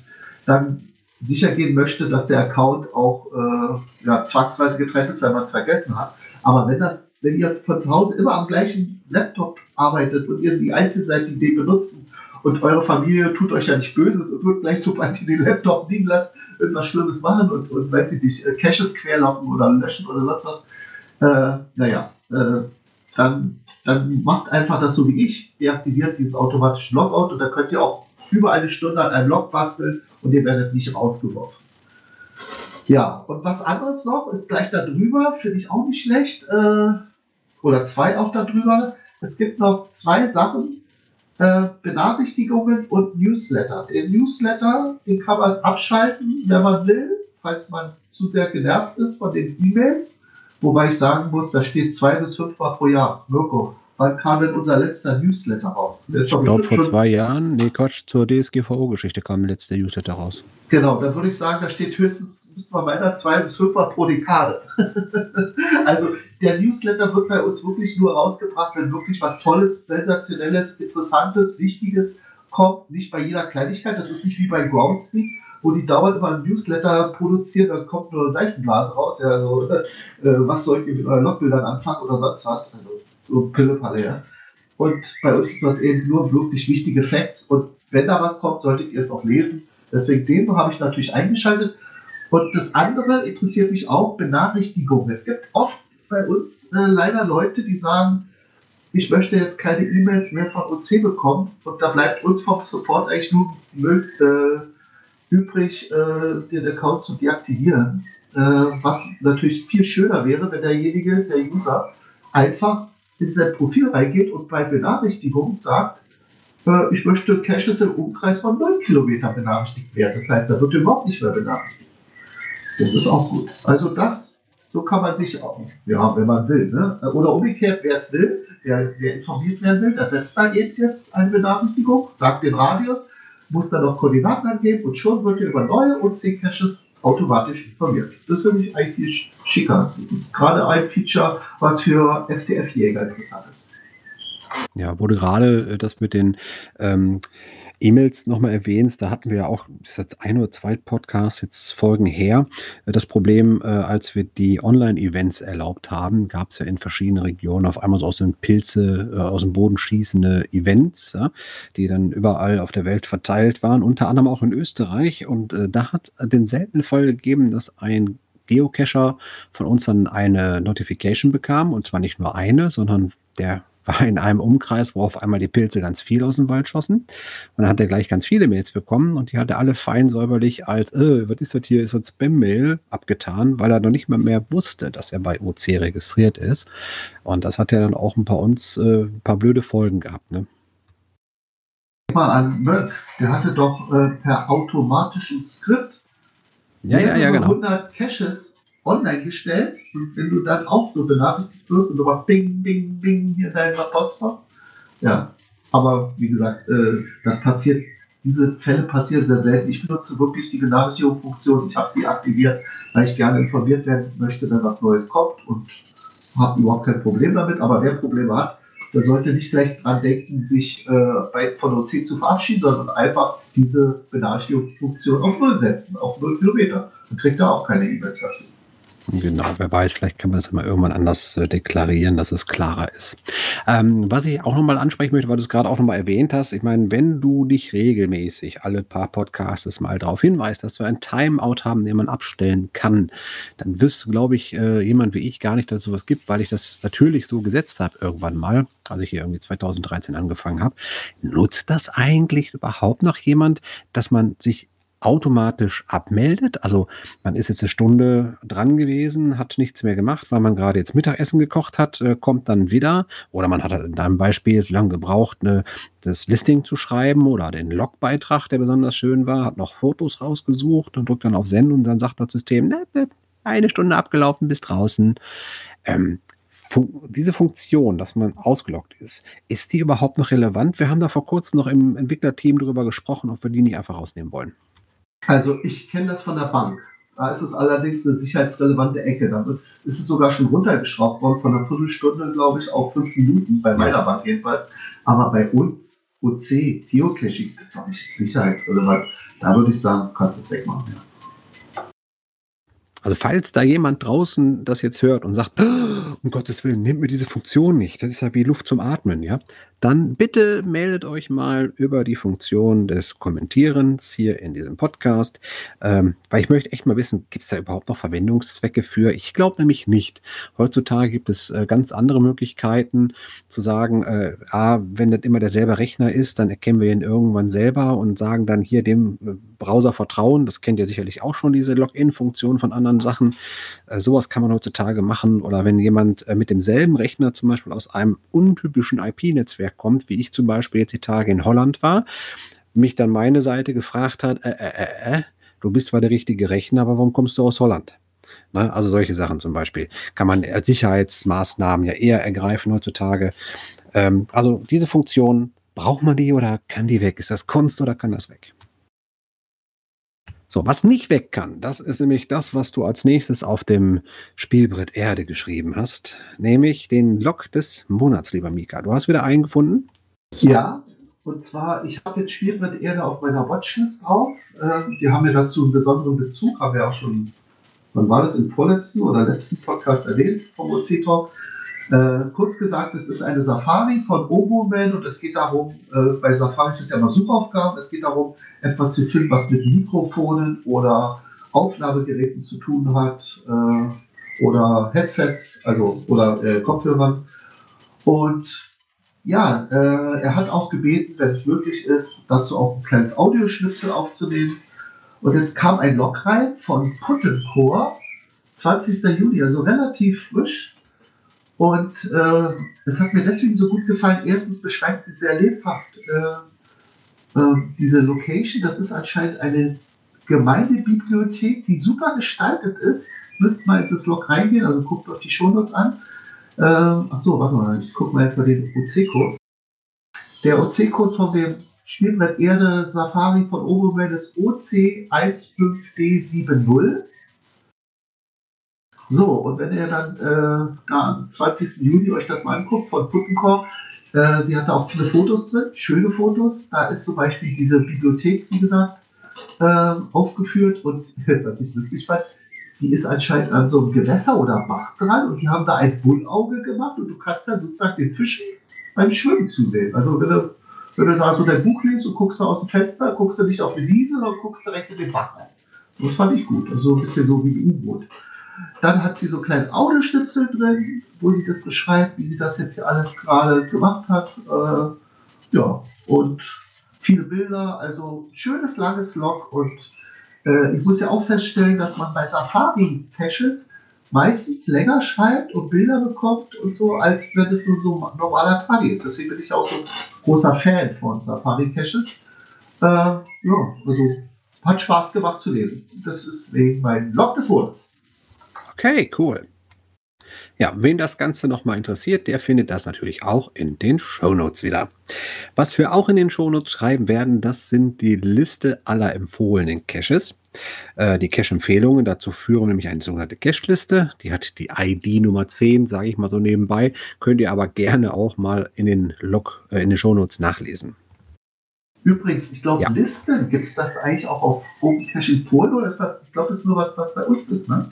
dann sicher gehen möchte, dass der Account auch äh, ja, zwangsweise getrennt ist, wenn man es vergessen hat. Aber wenn das, wenn ihr von zu Hause immer am gleichen Laptop arbeitet und ihr die einzelseitige Idee benutzen und eure Familie tut euch ja nicht Böses und wird gleich, sobald ihr den Laptop liegen lasst, irgendwas Schlimmes machen und, und weiß ich nicht, äh, Caches querlocken oder löschen oder sonst was. Äh, naja, äh, dann, dann macht einfach das so wie ich, deaktiviert diesen automatischen Logout und da könnt ihr auch über eine Stunde an einem Log basteln und ihr werdet nicht rausgeworfen. Ja, und was anderes noch ist gleich da drüber, finde ich auch nicht schlecht, äh, oder zwei auch da drüber. Es gibt noch zwei Sachen, äh, Benachrichtigungen und Newsletter. Den Newsletter, den kann man abschalten, wenn man will, falls man zu sehr genervt ist von den E-Mails. Wobei ich sagen muss, da steht zwei bis fünfmal pro Jahr. Mirko, wann kam denn unser letzter Newsletter raus? ich glaube vor zwei Jahren, nee Quatsch, zur DSGVO-Geschichte kam der letzte Newsletter raus. Genau, dann würde ich sagen, da steht höchstens müssen wir weiter zwei bis fünfmal pro Dekade. also der Newsletter wird bei uns wirklich nur rausgebracht, wenn wirklich was Tolles, Sensationelles, Interessantes, Wichtiges kommt. Nicht bei jeder Kleinigkeit. Das ist nicht wie bei Groundspeak, wo die dauernd immer ein Newsletter produzieren, da kommt nur Seifenglas raus. Ja, also, äh, was sollt ihr mit euren Logbildern anfangen oder sonst was? Also so Pillepalle, ja. Und bei uns ist das eben nur wirklich wichtige Facts. Und wenn da was kommt, solltet ihr es auch lesen. Deswegen den habe ich natürlich eingeschaltet. Und das andere interessiert mich auch, Benachrichtigungen. Es gibt oft bei uns äh, leider Leute, die sagen, ich möchte jetzt keine E-Mails mehr von OC bekommen und da bleibt uns vom Support eigentlich nur äh, übrig, äh, den Account zu deaktivieren. Äh, was natürlich viel schöner wäre, wenn derjenige, der User, einfach in sein Profil reingeht und bei Benachrichtigungen sagt, äh, ich möchte Caches im Umkreis von 9 Kilometern benachrichtigt werden. Das heißt, da wird überhaupt nicht mehr benachrichtigt. Das ist auch gut. Also das, so kann man sich auch, ja, wenn man will. Ne? Oder umgekehrt, wer es will, der, der informiert werden will, der setzt da jetzt eine Benachrichtigung, sagt den Radius, muss dann noch Koordinaten angeben und schon wird er über neue OC-Caches automatisch informiert. Das finde ich eigentlich schicker. Das ist gerade ein Feature, was für FDF-Jäger interessant ist. Ja, wurde gerade äh, das mit den ähm, E-Mails nochmal erwähnst, da hatten wir ja auch, das ist ein oder zwei Podcasts jetzt Folgen her, das Problem, äh, als wir die Online-Events erlaubt haben, gab es ja in verschiedenen Regionen auf einmal so aus den Pilze, äh, aus dem Boden schießende Events, die dann überall auf der Welt verteilt waren, unter anderem auch in Österreich. Und äh, da hat den seltenen Fall gegeben, dass ein Geocacher von uns dann eine Notification bekam, und zwar nicht nur eine, sondern der war in einem Umkreis, wo auf einmal die Pilze ganz viel aus dem Wald schossen. Und dann hat er gleich ganz viele Mails bekommen und die hat er alle fein säuberlich als, äh, was ist das hier, ist das Spam-Mail abgetan, weil er noch nicht mal mehr wusste, dass er bei OC registriert ist. Und das hat ja dann auch ein paar uns äh, ein paar blöde Folgen gehabt. Ne? Mal an Möck, der hatte doch äh, per automatischem Skript ja, ja, ja, genau. 100 Caches online gestellt und wenn du dann auch so benachrichtigt wirst und machst Bing, Bing, Bing hier in deiner Postfach. Ja, aber wie gesagt, äh, das passiert, diese Fälle passieren sehr selten. Ich benutze wirklich die Benachrichtigungsfunktion. Ich habe sie aktiviert, weil ich gerne informiert werden möchte, wenn was Neues kommt und habe überhaupt kein Problem damit. Aber wer Probleme hat, der sollte nicht gleich dran denken, sich äh, bei, von OC zu verabschieden, sondern einfach diese Benachrichtigungsfunktion auf Null setzen, auf Null Kilometer. Dann kriegt er auch keine E-Mails dafür. Genau, wer weiß, vielleicht kann man das mal irgendwann anders äh, deklarieren, dass es klarer ist. Ähm, was ich auch nochmal ansprechen möchte, weil du es gerade auch nochmal erwähnt hast, ich meine, wenn du dich regelmäßig alle paar Podcasts mal darauf hinweist, dass wir ein Timeout haben, den man abstellen kann, dann wirst du, glaube ich, äh, jemand wie ich gar nicht, dass es sowas gibt, weil ich das natürlich so gesetzt habe irgendwann mal, als ich hier irgendwie 2013 angefangen habe. Nutzt das eigentlich überhaupt noch jemand, dass man sich automatisch abmeldet. Also man ist jetzt eine Stunde dran gewesen, hat nichts mehr gemacht, weil man gerade jetzt Mittagessen gekocht hat, äh, kommt dann wieder. Oder man hat halt in deinem Beispiel so lange gebraucht, eine, das Listing zu schreiben oder den Logbeitrag, der besonders schön war, hat noch Fotos rausgesucht und drückt dann auf Senden und dann sagt das System, ne, ne, eine Stunde abgelaufen bis draußen. Ähm, Fun diese Funktion, dass man ausgeloggt ist, ist die überhaupt noch relevant? Wir haben da vor kurzem noch im Entwicklerteam darüber gesprochen, ob wir die nicht einfach rausnehmen wollen. Also ich kenne das von der Bank. Da ist es allerdings eine sicherheitsrelevante Ecke. Da ist es sogar schon runtergeschraubt worden von einer Viertelstunde, glaube ich, auf fünf Minuten, bei meiner Bank jedenfalls. Aber bei uns, OC, Geocaching, ist doch nicht sicherheitsrelevant. Da würde ich sagen, kannst du es wegmachen. Ja. Also falls da jemand draußen das jetzt hört und sagt, oh, um Gottes Willen, nehmt mir diese Funktion nicht, das ist ja wie Luft zum Atmen, ja, dann bitte meldet euch mal über die Funktion des Kommentierens hier in diesem Podcast, ähm, weil ich möchte echt mal wissen, gibt es da überhaupt noch Verwendungszwecke für? Ich glaube nämlich nicht. Heutzutage gibt es äh, ganz andere Möglichkeiten zu sagen, äh, ah, wenn das immer derselbe Rechner ist, dann erkennen wir den irgendwann selber und sagen dann hier dem äh, Browser vertrauen. Das kennt ihr sicherlich auch schon, diese Login-Funktion von anderen Sachen. Äh, sowas kann man heutzutage machen. Oder wenn jemand äh, mit demselben Rechner zum Beispiel aus einem untypischen IP-Netzwerk kommt, wie ich zum Beispiel jetzt die Tage in Holland war, mich dann meine Seite gefragt hat, äh, äh, äh, äh, du bist zwar der richtige Rechner, aber warum kommst du aus Holland? Ne? Also solche Sachen zum Beispiel kann man als Sicherheitsmaßnahmen ja eher ergreifen heutzutage. Ähm, also diese Funktion, braucht man die oder kann die weg? Ist das Kunst oder kann das weg? So, was nicht weg kann, das ist nämlich das, was du als nächstes auf dem Spielbrett Erde geschrieben hast, nämlich den Log des Monats, lieber Mika. Du hast wieder einen gefunden? Ja, und zwar, ich habe jetzt Spielbrett Erde auf meiner Watchlist drauf. Äh, wir haben ja dazu einen besonderen Bezug, haben wir auch schon, wann war das, im vorletzten oder letzten Podcast erwähnt vom OC Talk. Äh, kurz gesagt, es ist eine Safari von Oboman und es geht darum, äh, bei Safari sind ja immer Suchaufgaben, es geht darum, etwas zu finden, was mit Mikrofonen oder Aufnahmegeräten zu tun hat äh, oder Headsets, also oder äh, Kopfhörern. Und ja, äh, er hat auch gebeten, wenn es möglich ist, dazu auch ein kleines Audioschnipsel aufzunehmen. Und jetzt kam ein Log rein von Puttencore, 20. Juli, also relativ frisch und äh, es hat mir deswegen so gut gefallen. Erstens beschreibt sie sehr lebhaft äh, äh, diese Location. Das ist anscheinend eine Gemeindebibliothek, die super gestaltet ist. Müsst mal in das Log reingehen, also guckt euch die Shownotes an. Ähm, achso, warte mal, ich gucke mal jetzt mal den OC-Code. Der OC-Code von dem Spielbrett Erde Safari von Oberman ist OC15D70. So, und wenn ihr dann äh, am 20. Juli euch das mal anguckt von Puttenkorb, Äh, sie hatte auch viele Fotos drin, schöne Fotos. Da ist zum Beispiel diese Bibliothek, wie gesagt, äh, aufgeführt. Und was ich lustig fand, die ist anscheinend an so einem Gewässer oder Bach dran und die haben da ein Bullauge gemacht und du kannst dann sozusagen den Fischen beim Schwimmen zusehen. Also wenn du, wenn du da so dein Buch liest und guckst da aus dem Fenster, guckst du nicht auf die Wiese, sondern guckst direkt in den Bach rein. Das fand ich gut. Also ein bisschen so wie ein U-Boot. Dann hat sie so kleine Audioschnipsel drin, wo sie das beschreibt, wie sie das jetzt hier alles gerade gemacht hat. Äh, ja, und viele Bilder, also schönes langes Log und äh, ich muss ja auch feststellen, dass man bei Safari-Caches meistens länger schreibt und Bilder bekommt und so, als wenn es nur so ein normaler Tag ist. Deswegen bin ich auch so ein großer Fan von Safari-Caches. Äh, ja, also hat Spaß gemacht zu lesen. Das ist wegen mein Log des Monats. Okay, cool. Ja, wen das Ganze nochmal interessiert, der findet das natürlich auch in den Shownotes wieder. Was wir auch in den Shownotes schreiben werden, das sind die Liste aller empfohlenen Caches. Äh, die Cache-Empfehlungen dazu führen nämlich eine sogenannte Cache-Liste. Die hat die ID Nummer 10, sage ich mal so nebenbei. Könnt ihr aber gerne auch mal in den Log, äh, in den Shownotes nachlesen. Übrigens, ich glaube, ja. Listen, gibt es das eigentlich auch auf Open Caching Pool oder ist das, ich glaube, das ist nur was, was bei uns ist, ne?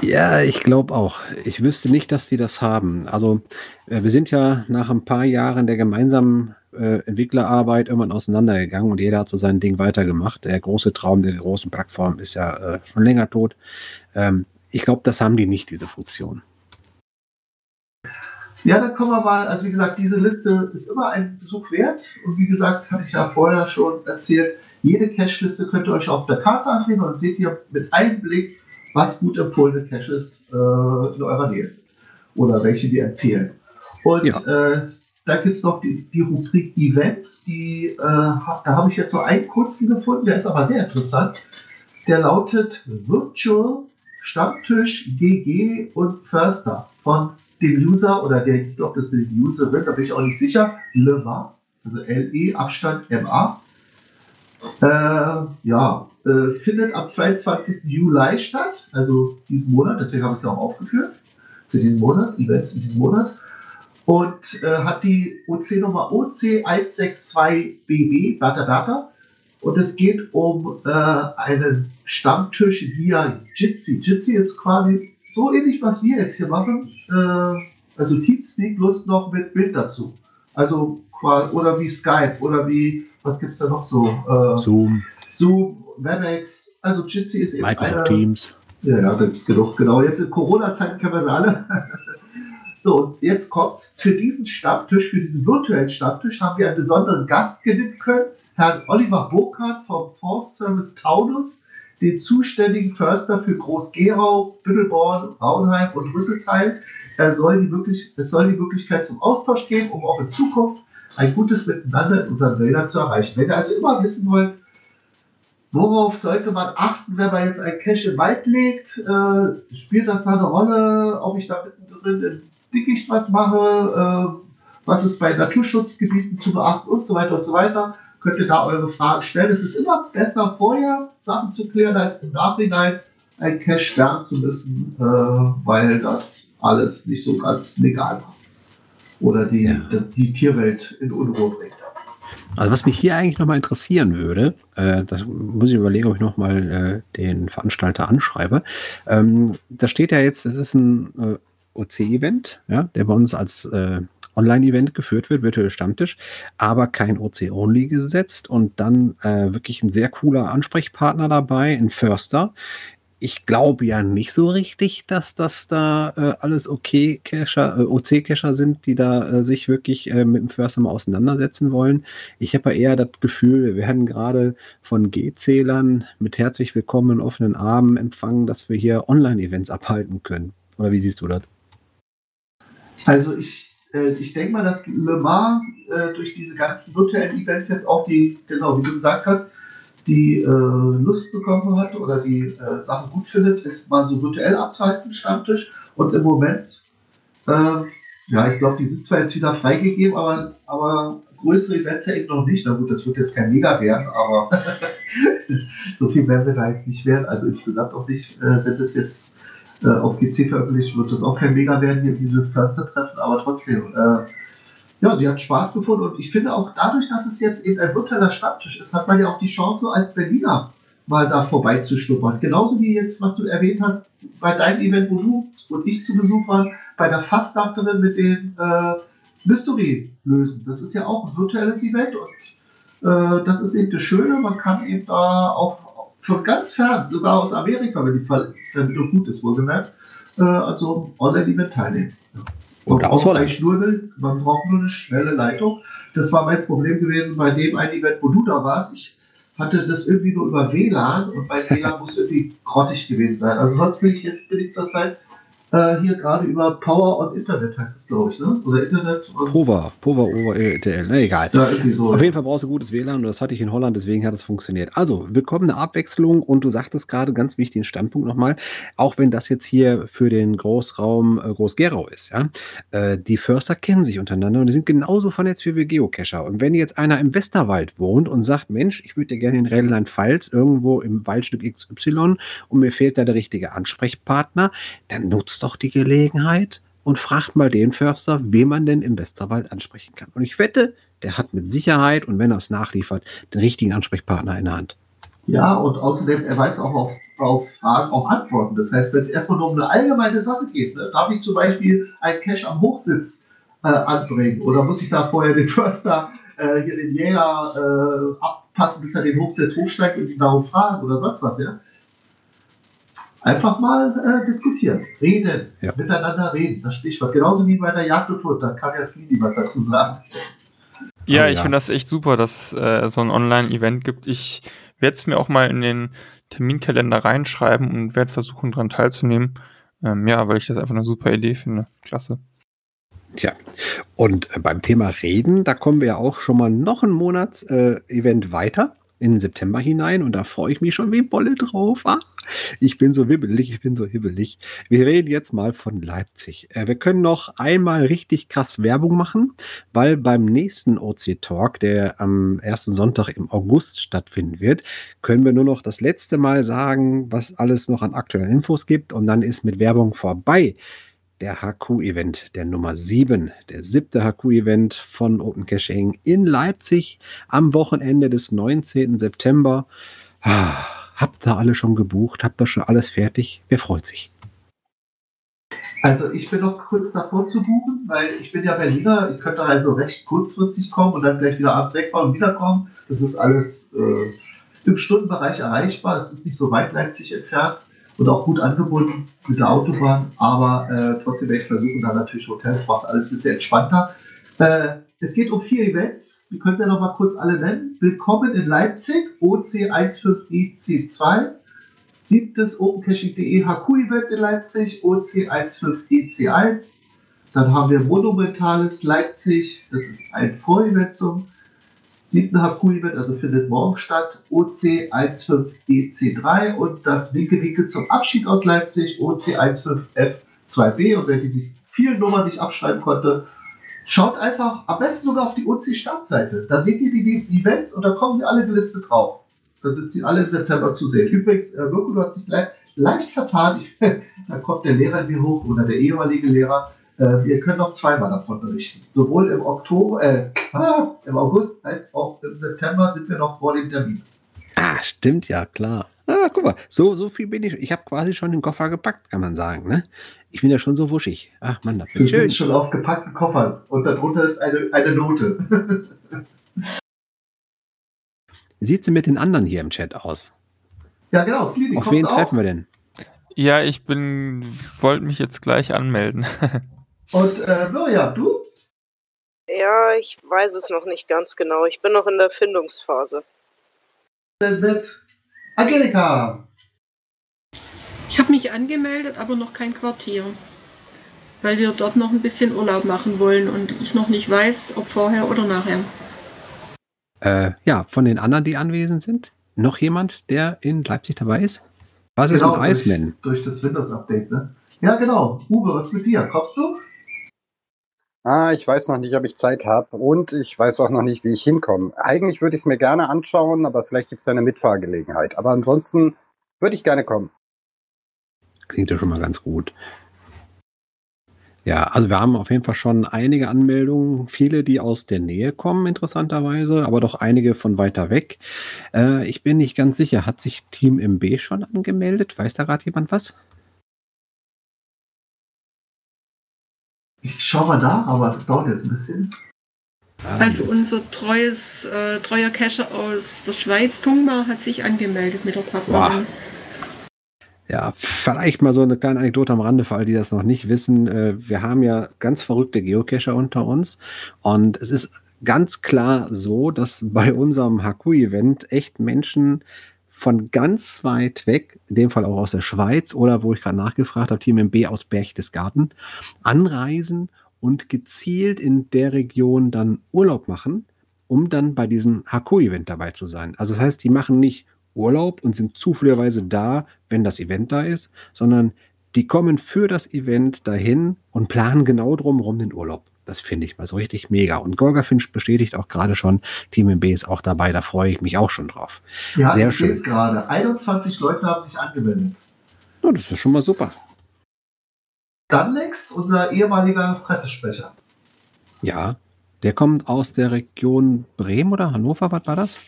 Ja, ich glaube auch. Ich wüsste nicht, dass die das haben. Also, äh, wir sind ja nach ein paar Jahren der gemeinsamen äh, Entwicklerarbeit irgendwann auseinandergegangen und jeder hat so sein Ding weitergemacht. Der große Traum der großen Plattform ist ja äh, schon länger tot. Ähm, ich glaube, das haben die nicht, diese Funktion. Ja, dann kommen wir mal, also wie gesagt, diese Liste ist immer ein Besuch wert. Und wie gesagt, hatte ich ja vorher schon erzählt, jede Cache-Liste könnt ihr euch auf der Karte ansehen und seht ihr mit einem Blick, was gut empfohlene Caches äh, in eurer Nähe sind. Oder welche wir empfehlen. Und ja. äh, da gibt es noch die, die, Rubrik Events, die, äh, da habe ich jetzt so einen kurzen gefunden, der ist aber sehr interessant. Der lautet Virtual Stammtisch GG und Förster von dem User oder der, ich glaube, das ist die Userin, da bin ich auch nicht sicher, LEMA, also L-E, Abstand M-A. Äh, ja, äh, findet am 22. Juli statt, also diesen Monat, deswegen habe ich es auch aufgeführt, für diesen Monat, Events in diesem Monat. Und äh, hat die OC-Nummer OC162BB, Data Data. Und es geht um äh, einen Stammtisch via Jitsi. Jitsi ist quasi so ähnlich, was wir jetzt hier machen. Äh, also Teamspeak bloß noch mit Bild dazu. Also oder wie Skype oder wie, was gibt es da noch so? Äh, Zoom. Zoom, WebEx. Also Jitsi ist eben. Microsoft eine, Teams. Ja, ja, da gibt es genug. Genau, jetzt in Corona-Zeiten können wir sie alle. so, und jetzt kommt's. Für diesen Stammtisch, für diesen virtuellen Stammtisch, haben wir einen besonderen Gast gewinnen können. Herrn Oliver Burkhardt vom Force Service Taunus den zuständigen Förster für Groß-Gerau, Büttelborn, Braunheim und Rüsselsheim. Er soll die wirklich, es soll die Möglichkeit zum Austausch geben, um auch in Zukunft ein gutes Miteinander in unseren Wäldern zu erreichen. Wenn ihr also immer wissen wollt, worauf sollte man achten, wenn man jetzt ein Cache im Wald legt, äh, spielt das da eine Rolle, ob ich da mittendrin im Dickicht was mache, äh, was ist bei Naturschutzgebieten zu beachten und so weiter und so weiter könnt ihr da eure Fragen stellen. Es ist immer besser, vorher Sachen zu klären, als im Nachhinein ein Cache sperren zu müssen, äh, weil das alles nicht so ganz legal war. Oder die, ja. die, die Tierwelt in Unruhe bringt. Also was mich hier eigentlich nochmal interessieren würde, äh, das muss ich überlegen, ob ich nochmal äh, den Veranstalter anschreibe. Ähm, da steht ja jetzt, es ist ein äh, OC-Event, ja, der bei uns als äh, Online-Event geführt wird, virtuelle Stammtisch, aber kein OC-Only gesetzt und dann äh, wirklich ein sehr cooler Ansprechpartner dabei, ein Förster. Ich glaube ja nicht so richtig, dass das da äh, alles OK-Cacher, äh, OC-Cacher sind, die da äh, sich wirklich äh, mit dem Förster mal auseinandersetzen wollen. Ich habe ja eher das Gefühl, wir werden gerade von G-Zählern mit herzlich willkommen in offenen Armen empfangen, dass wir hier Online-Events abhalten können. Oder wie siehst du das? Also ich ich denke mal, dass Le Mans äh, durch diese ganzen virtuellen Events jetzt auch die, genau wie du gesagt hast, die äh, Lust bekommen hat oder die äh, Sachen gut findet, ist mal so virtuell abzuhalten, Stammtisch. Und im Moment, äh, ja, ich glaube, die sind zwar jetzt wieder freigegeben, aber, aber größere Events ja eben noch nicht. Na gut, das wird jetzt kein Mega werden, aber so viel werden wir da jetzt nicht werden. Also insgesamt auch nicht, äh, wenn das jetzt äh, auf GC veröffentlicht wird das auch kein Mega werden hier, dieses Förstertreffen, aber trotzdem, äh, ja, sie hat Spaß gefunden und ich finde auch dadurch, dass es jetzt eben ein virtueller Stammtisch ist, hat man ja auch die Chance, als Berliner mal da vorbeizuschnuppern. Genauso wie jetzt, was du erwähnt hast, bei deinem Event, wo du und ich zu Besuch waren, bei der Fastnachterin mit den äh, Mystery lösen. Das ist ja auch ein virtuelles Event und äh, das ist eben das Schöne, man kann eben da auch von ganz fern, sogar aus Amerika, wenn die Verbindung gut ist, wohlgemerkt, äh, also Online-Event teilnehmen. Ja. Oder aus Holland. Nur will, man braucht nur eine schnelle Leitung. Das war mein Problem gewesen bei dem einen Event, wo du da warst. Ich hatte das irgendwie nur über WLAN und mein WLAN muss irgendwie grottig gewesen sein. Also sonst bin ich jetzt bin ich zurzeit äh, hier gerade über Power und Internet heißt es, glaube ich, ne? Oder Internet und. Pova, Pova over ETL, na egal. Ja, so. Auf jeden Fall brauchst du gutes WLAN und das hatte ich in Holland, deswegen hat es funktioniert. Also, willkommene Abwechslung und du sagtest gerade ganz wichtigen Standpunkt nochmal, auch wenn das jetzt hier für den Großraum äh, Groß-Gerau ist, ja, äh, die Förster kennen sich untereinander und die sind genauso vernetzt wie wir Geocacher. Und wenn jetzt einer im Westerwald wohnt und sagt, Mensch, ich würde ja gerne in Rheinland-Pfalz irgendwo im Waldstück XY und mir fehlt da der richtige Ansprechpartner, dann nutzt doch die Gelegenheit und fragt mal den Förster, wen man denn im Westerwald ansprechen kann. Und ich wette, der hat mit Sicherheit und wenn er es nachliefert, den richtigen Ansprechpartner in der Hand. Ja, und außerdem, er weiß auch auf, auf Fragen auch Antworten. Das heißt, wenn es erstmal nur um eine allgemeine Sache geht, ne, darf ich zum Beispiel einen Cache am Hochsitz äh, anbringen oder muss ich da vorher den Förster, äh, hier den Jäger äh, abpassen, bis er den Hochsitz hochsteigt und ihn darum fragen oder sonst was, ja? Einfach mal äh, diskutieren, reden, Ja. miteinander reden. Das Stichwort. Genauso wie bei der Jagd und da kann ja Slini was dazu sagen. Ja, Oh, ich ja. finde das echt super, dass es äh, so ein Online-Event gibt. Ich werde es mir auch mal in den Terminkalender reinschreiben und werde versuchen, daran teilzunehmen. Ähm, ja, weil ich das einfach eine super Idee finde. Klasse. Tja, und äh, beim Thema Reden, da kommen wir ja auch schon mal noch ein Monats-Event weiter in den September hinein und da freue ich mich schon wie Bolle drauf. Ach, ich bin so wibbelig, ich bin so hibbelig. Wir reden jetzt mal von Leipzig. Äh, wir können noch einmal richtig krass Werbung machen, weil beim nächsten OC Talk, der am ersten Sonntag im August stattfinden wird, können wir nur noch das letzte Mal sagen, was alles noch an aktuellen Infos gibt und dann ist mit Werbung vorbei der HQ-Event, der Nummer 7, der siebte HQ-Event von Open Caching in Leipzig am Wochenende des 19. September. Ah, habt ihr alle schon gebucht? Habt ihr schon alles fertig? Wer freut sich? Also ich bin noch kurz davor zu buchen, weil ich bin ja Berliner. Ich könnte also recht kurzfristig kommen und dann gleich wieder abends wegfahren und wiederkommen. Das ist alles äh, im Stundenbereich erreichbar. Es ist nicht so weit Leipzig entfernt und auch gut angebunden mit der Autobahn. Aber äh, trotzdem werde ich versuchen, da natürlich Hotels, macht alles ein bisschen entspannter. Äh, es geht um vier Events. Wir können es ja noch mal kurz alle nennen. Willkommen in Leipzig, OC15EC2. Siebtes OpenCaching.de HQ-Event in Leipzig, OC15EC1. Dann haben wir Monumentales Leipzig, das ist ein Vorevent zum siebten HQ-Event, also findet morgen statt, OC15EC3 und das Winke Winke zum Abschied aus Leipzig, OC15F2B. Und wer die sich vielen Nummern nicht abschreiben konnte, schaut einfach am besten sogar auf die OC-Startseite. Da seht ihr die nächsten Events und da kommen sie alle gelistet drauf. Da sind sie alle im September zu sehen. Übrigens, äh, Mirko, du hast dich le leicht vertan. Da kommt der Lehrer in mir hoch oder der ehemalige Lehrer. Äh, wir können noch zweimal davon berichten. Sowohl im Oktober, äh, ah, im August als auch im September sind wir noch vor dem Termin. Ah, stimmt ja, klar. Ah, guck mal, so, so viel bin ich. Ich habe quasi schon den Koffer gepackt, kann man sagen. Ne? Ich bin ja schon so wuschig. Ach Mann, das bin Ich bin schön. schon auf gepackten Koffern und darunter ist eine, eine Note. Sieht sie mit den anderen hier im Chat aus? ja, genau. Slini, Auf wen du auch? treffen wir denn? Ja, ich bin, wollte mich jetzt gleich anmelden. Und äh, Miriam, du? Ja, ich weiß es noch nicht ganz genau. Ich bin noch in der Findungsphase. Dann mit Angelika. Ich habe mich angemeldet, aber noch kein Quartier. Weil wir dort noch ein bisschen Urlaub machen wollen und ich noch nicht weiß, ob vorher oder nachher. Äh, ja, von den anderen, die anwesend sind, noch jemand, der in Leipzig dabei ist? Was ist Genau, mit Iceman? Durch, durch das Windows-Update, ne? Ja, genau. Uwe, was mit dir? Kommst du? Ah, ich weiß noch nicht, ob ich Zeit habe und ich weiß auch noch nicht, wie ich hinkomme. Eigentlich würde ich es mir gerne anschauen, aber vielleicht gibt es eine Mitfahrgelegenheit. Aber ansonsten würde ich gerne kommen. Klingt ja schon mal ganz gut. Ja, also wir haben auf jeden Fall schon einige Anmeldungen, viele, die aus der Nähe kommen, interessanterweise, aber doch einige von weiter weg. Äh, ich bin nicht ganz sicher, hat sich Team MB schon angemeldet? Weiß da gerade jemand was? Ich schaue mal da, aber das dauert jetzt ein bisschen. Ja, Also unser treues, äh, treuer Cacher aus der Schweiz, Tungma, hat sich angemeldet mit der Partnerin. Ja, vielleicht mal so eine kleine Anekdote am Rande für all die das noch nicht wissen. Äh, Wir haben ja ganz verrückte Geocacher unter uns und es ist ganz klar so, dass bei unserem Haku-Event echt Menschen von ganz weit weg, in dem Fall auch aus der Schweiz oder wo ich gerade nachgefragt habe, Team MB aus Berchtesgaden, anreisen und gezielt in der Region dann Urlaub machen, um dann bei diesem Haku-Event dabei zu sein. Also das heißt, die machen nicht Urlaub und sind zufälligerweise da, wenn das Event da ist, sondern die kommen für das Event dahin und planen genau drumherum den Urlaub. Das finde ich mal so richtig mega. Und Golga Finch bestätigt auch gerade schon, Team MB ist auch dabei, da freue ich mich auch schon drauf. Ja, Sehr ich sehe schön. es gerade. 21 Leute haben sich angemeldet. Ja, das ist schon mal super. Danlex, unser ehemaliger Pressesprecher. Ja, der kommt aus der Region Bremen oder Hannover, was war das?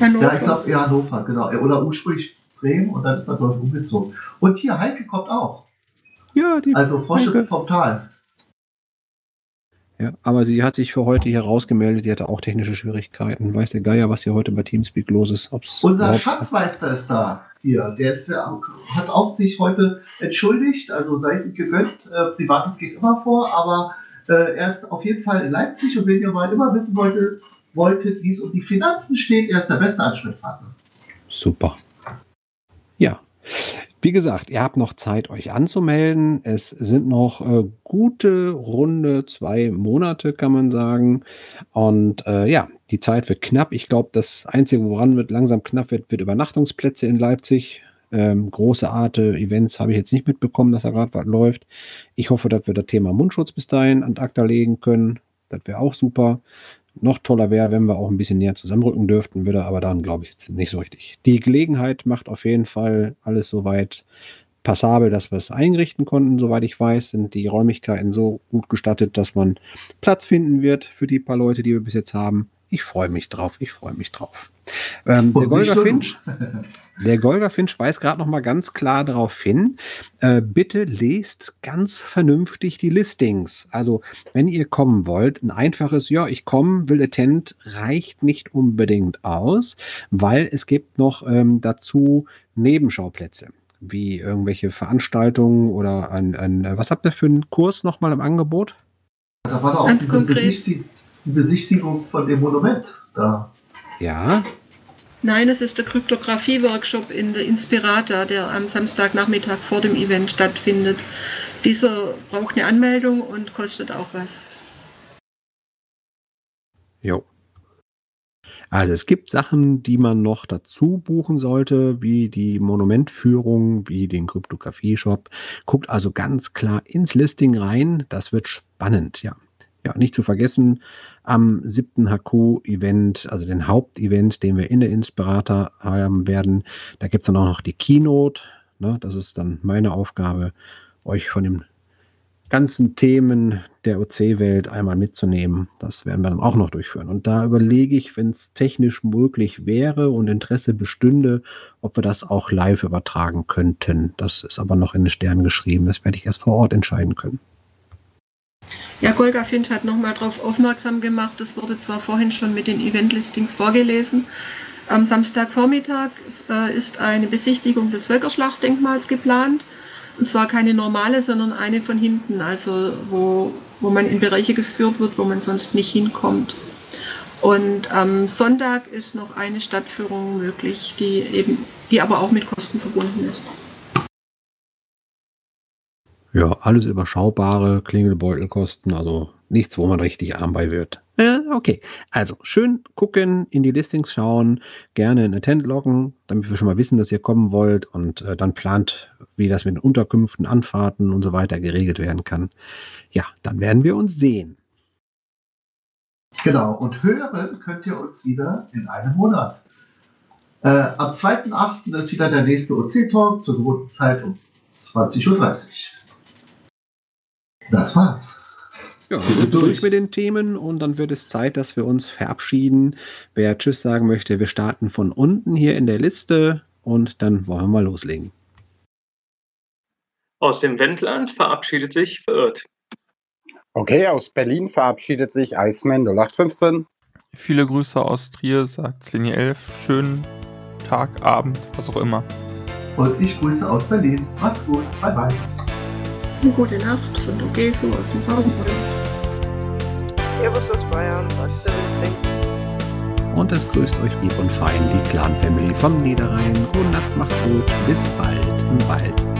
Hannover. Ja, ich glaube, ja, Hannover, genau. Oder ursprünglich Bremen und dann ist er dort umgezogen. Und hier, Heike kommt auch. Ja, die Also Frosche vom Tal. Ja, aber sie hat sich für heute hier rausgemeldet. Sie hatte auch technische Schwierigkeiten. Weiß der Geier, was hier heute bei Teamspeak los ist? Ob's Unser Schatzmeister ist da. Hier, der ist, hat auch sich heute entschuldigt, also sei es gegönnt. Äh, Privates geht immer vor, aber äh, er ist auf jeden Fall in Leipzig und wenn ihr mal immer wissen wolltet, wolltet, wie es um die Finanzen steht, er ist der beste Ansprechpartner. Super. Ja. Wie gesagt, ihr habt noch Zeit, euch anzumelden. Es sind noch äh, gute runde zwei Monate, kann man sagen. Und äh, ja, die Zeit wird knapp. Ich glaube, das Einzige, woran wird langsam knapp wird, wird Übernachtungsplätze in Leipzig. Ähm, große Arte Events habe ich jetzt nicht mitbekommen, dass da gerade was läuft. Ich hoffe, dass wir das Thema Mundschutz bis dahin an ACTA legen können. Das wäre auch super. Noch toller wäre, wenn wir auch ein bisschen näher zusammenrücken dürften, würde aber dann, glaube ich, nicht so richtig. Die Gelegenheit macht auf jeden Fall alles soweit passabel, dass wir es einrichten konnten. Soweit ich weiß, sind die Räumlichkeiten so gut gestattet, dass man Platz finden wird für die paar Leute, die wir bis jetzt haben. Ich freue mich drauf, ich freue mich drauf. Ähm, der nur Finch, der Golga Finch weist gerade noch mal ganz klar darauf hin, äh, bitte lest ganz vernünftig die Listings. Also, wenn ihr kommen wollt, ein einfaches, ja, ich komme, will attend, reicht nicht unbedingt aus, weil es gibt noch ähm, dazu Nebenschauplätze, wie irgendwelche Veranstaltungen oder ein, ein, was habt ihr für einen Kurs nochmal im Angebot? Da war doch auch Ganz konkret. Die Besichtigung von dem Monument da. Ja, Nein, es ist der Kryptographie-Workshop in der Inspirata, der am Samstagnachmittag vor dem Event stattfindet. Dieser braucht eine Anmeldung und kostet auch was. Jo. Also es gibt Sachen, die man noch dazu buchen sollte, wie die Monumentführung, wie den Kryptographie-Shop. Guckt also ganz klar ins Listing rein. Das wird spannend, ja. Ja, nicht zu vergessen, am 7. HQ-Event, also den Hauptevent, den wir in der Inspirator haben werden, da gibt es dann auch noch die Keynote. Ne? Das ist dann meine Aufgabe, euch von den ganzen Themen der OC-Welt einmal mitzunehmen. Das werden wir dann auch noch durchführen. Und da überlege ich, wenn es technisch möglich wäre und Interesse bestünde, ob wir das auch live übertragen könnten. Das ist aber noch in den Sternen geschrieben. Das werde ich erst vor Ort entscheiden können. Ja, Golga Finch hat nochmal darauf aufmerksam gemacht, das wurde zwar vorhin schon mit den Event-Listings vorgelesen. Am Samstagvormittag ist, äh, ist eine Besichtigung des Völkerschlachtdenkmals geplant. Und zwar keine normale, sondern eine von hinten, also wo, wo man in Bereiche geführt wird, wo man sonst nicht hinkommt. Und am Sonntag ist noch eine Stadtführung möglich, die eben, die aber auch mit Kosten verbunden ist. Ja, alles überschaubare Klingelbeutelkosten, also nichts, wo man richtig arm bei wird. Ja, okay. Also schön gucken, in die Listings schauen, gerne ein Attend loggen, damit wir schon mal wissen, dass ihr kommen wollt und äh, dann plant, wie das mit den Unterkünften, Anfahrten und so weiter geregelt werden kann. Ja, dann werden wir uns sehen. Genau, und hören könnt ihr uns wieder in einem Monat. Äh, am 2.8. ist wieder der nächste OC-Talk zur gewohnten Zeit um 20.30 Uhr. Das war's. Ja, wir sind durch mit den Themen und dann wird es Zeit, dass wir uns verabschieden. Wer Tschüss sagen möchte, wir starten von unten hier in der Liste und dann wollen wir mal loslegen. Aus dem Wendland verabschiedet sich Verirrt. Okay, aus Berlin verabschiedet sich Iceman 0815. Viele Grüße aus Trier, sagt Linie 11. Schönen Tag, Abend, was auch immer. Und ich grüße aus Berlin. Macht's gut. Bye bye. Eine gute Nacht von Dogeso aus dem Raum. Servus aus Bayern, sagt der Wildling. Und es grüßt euch lieb und fein die Clan Family vom Niederrhein. Gute Nacht, macht's gut. Bis bald im Wald.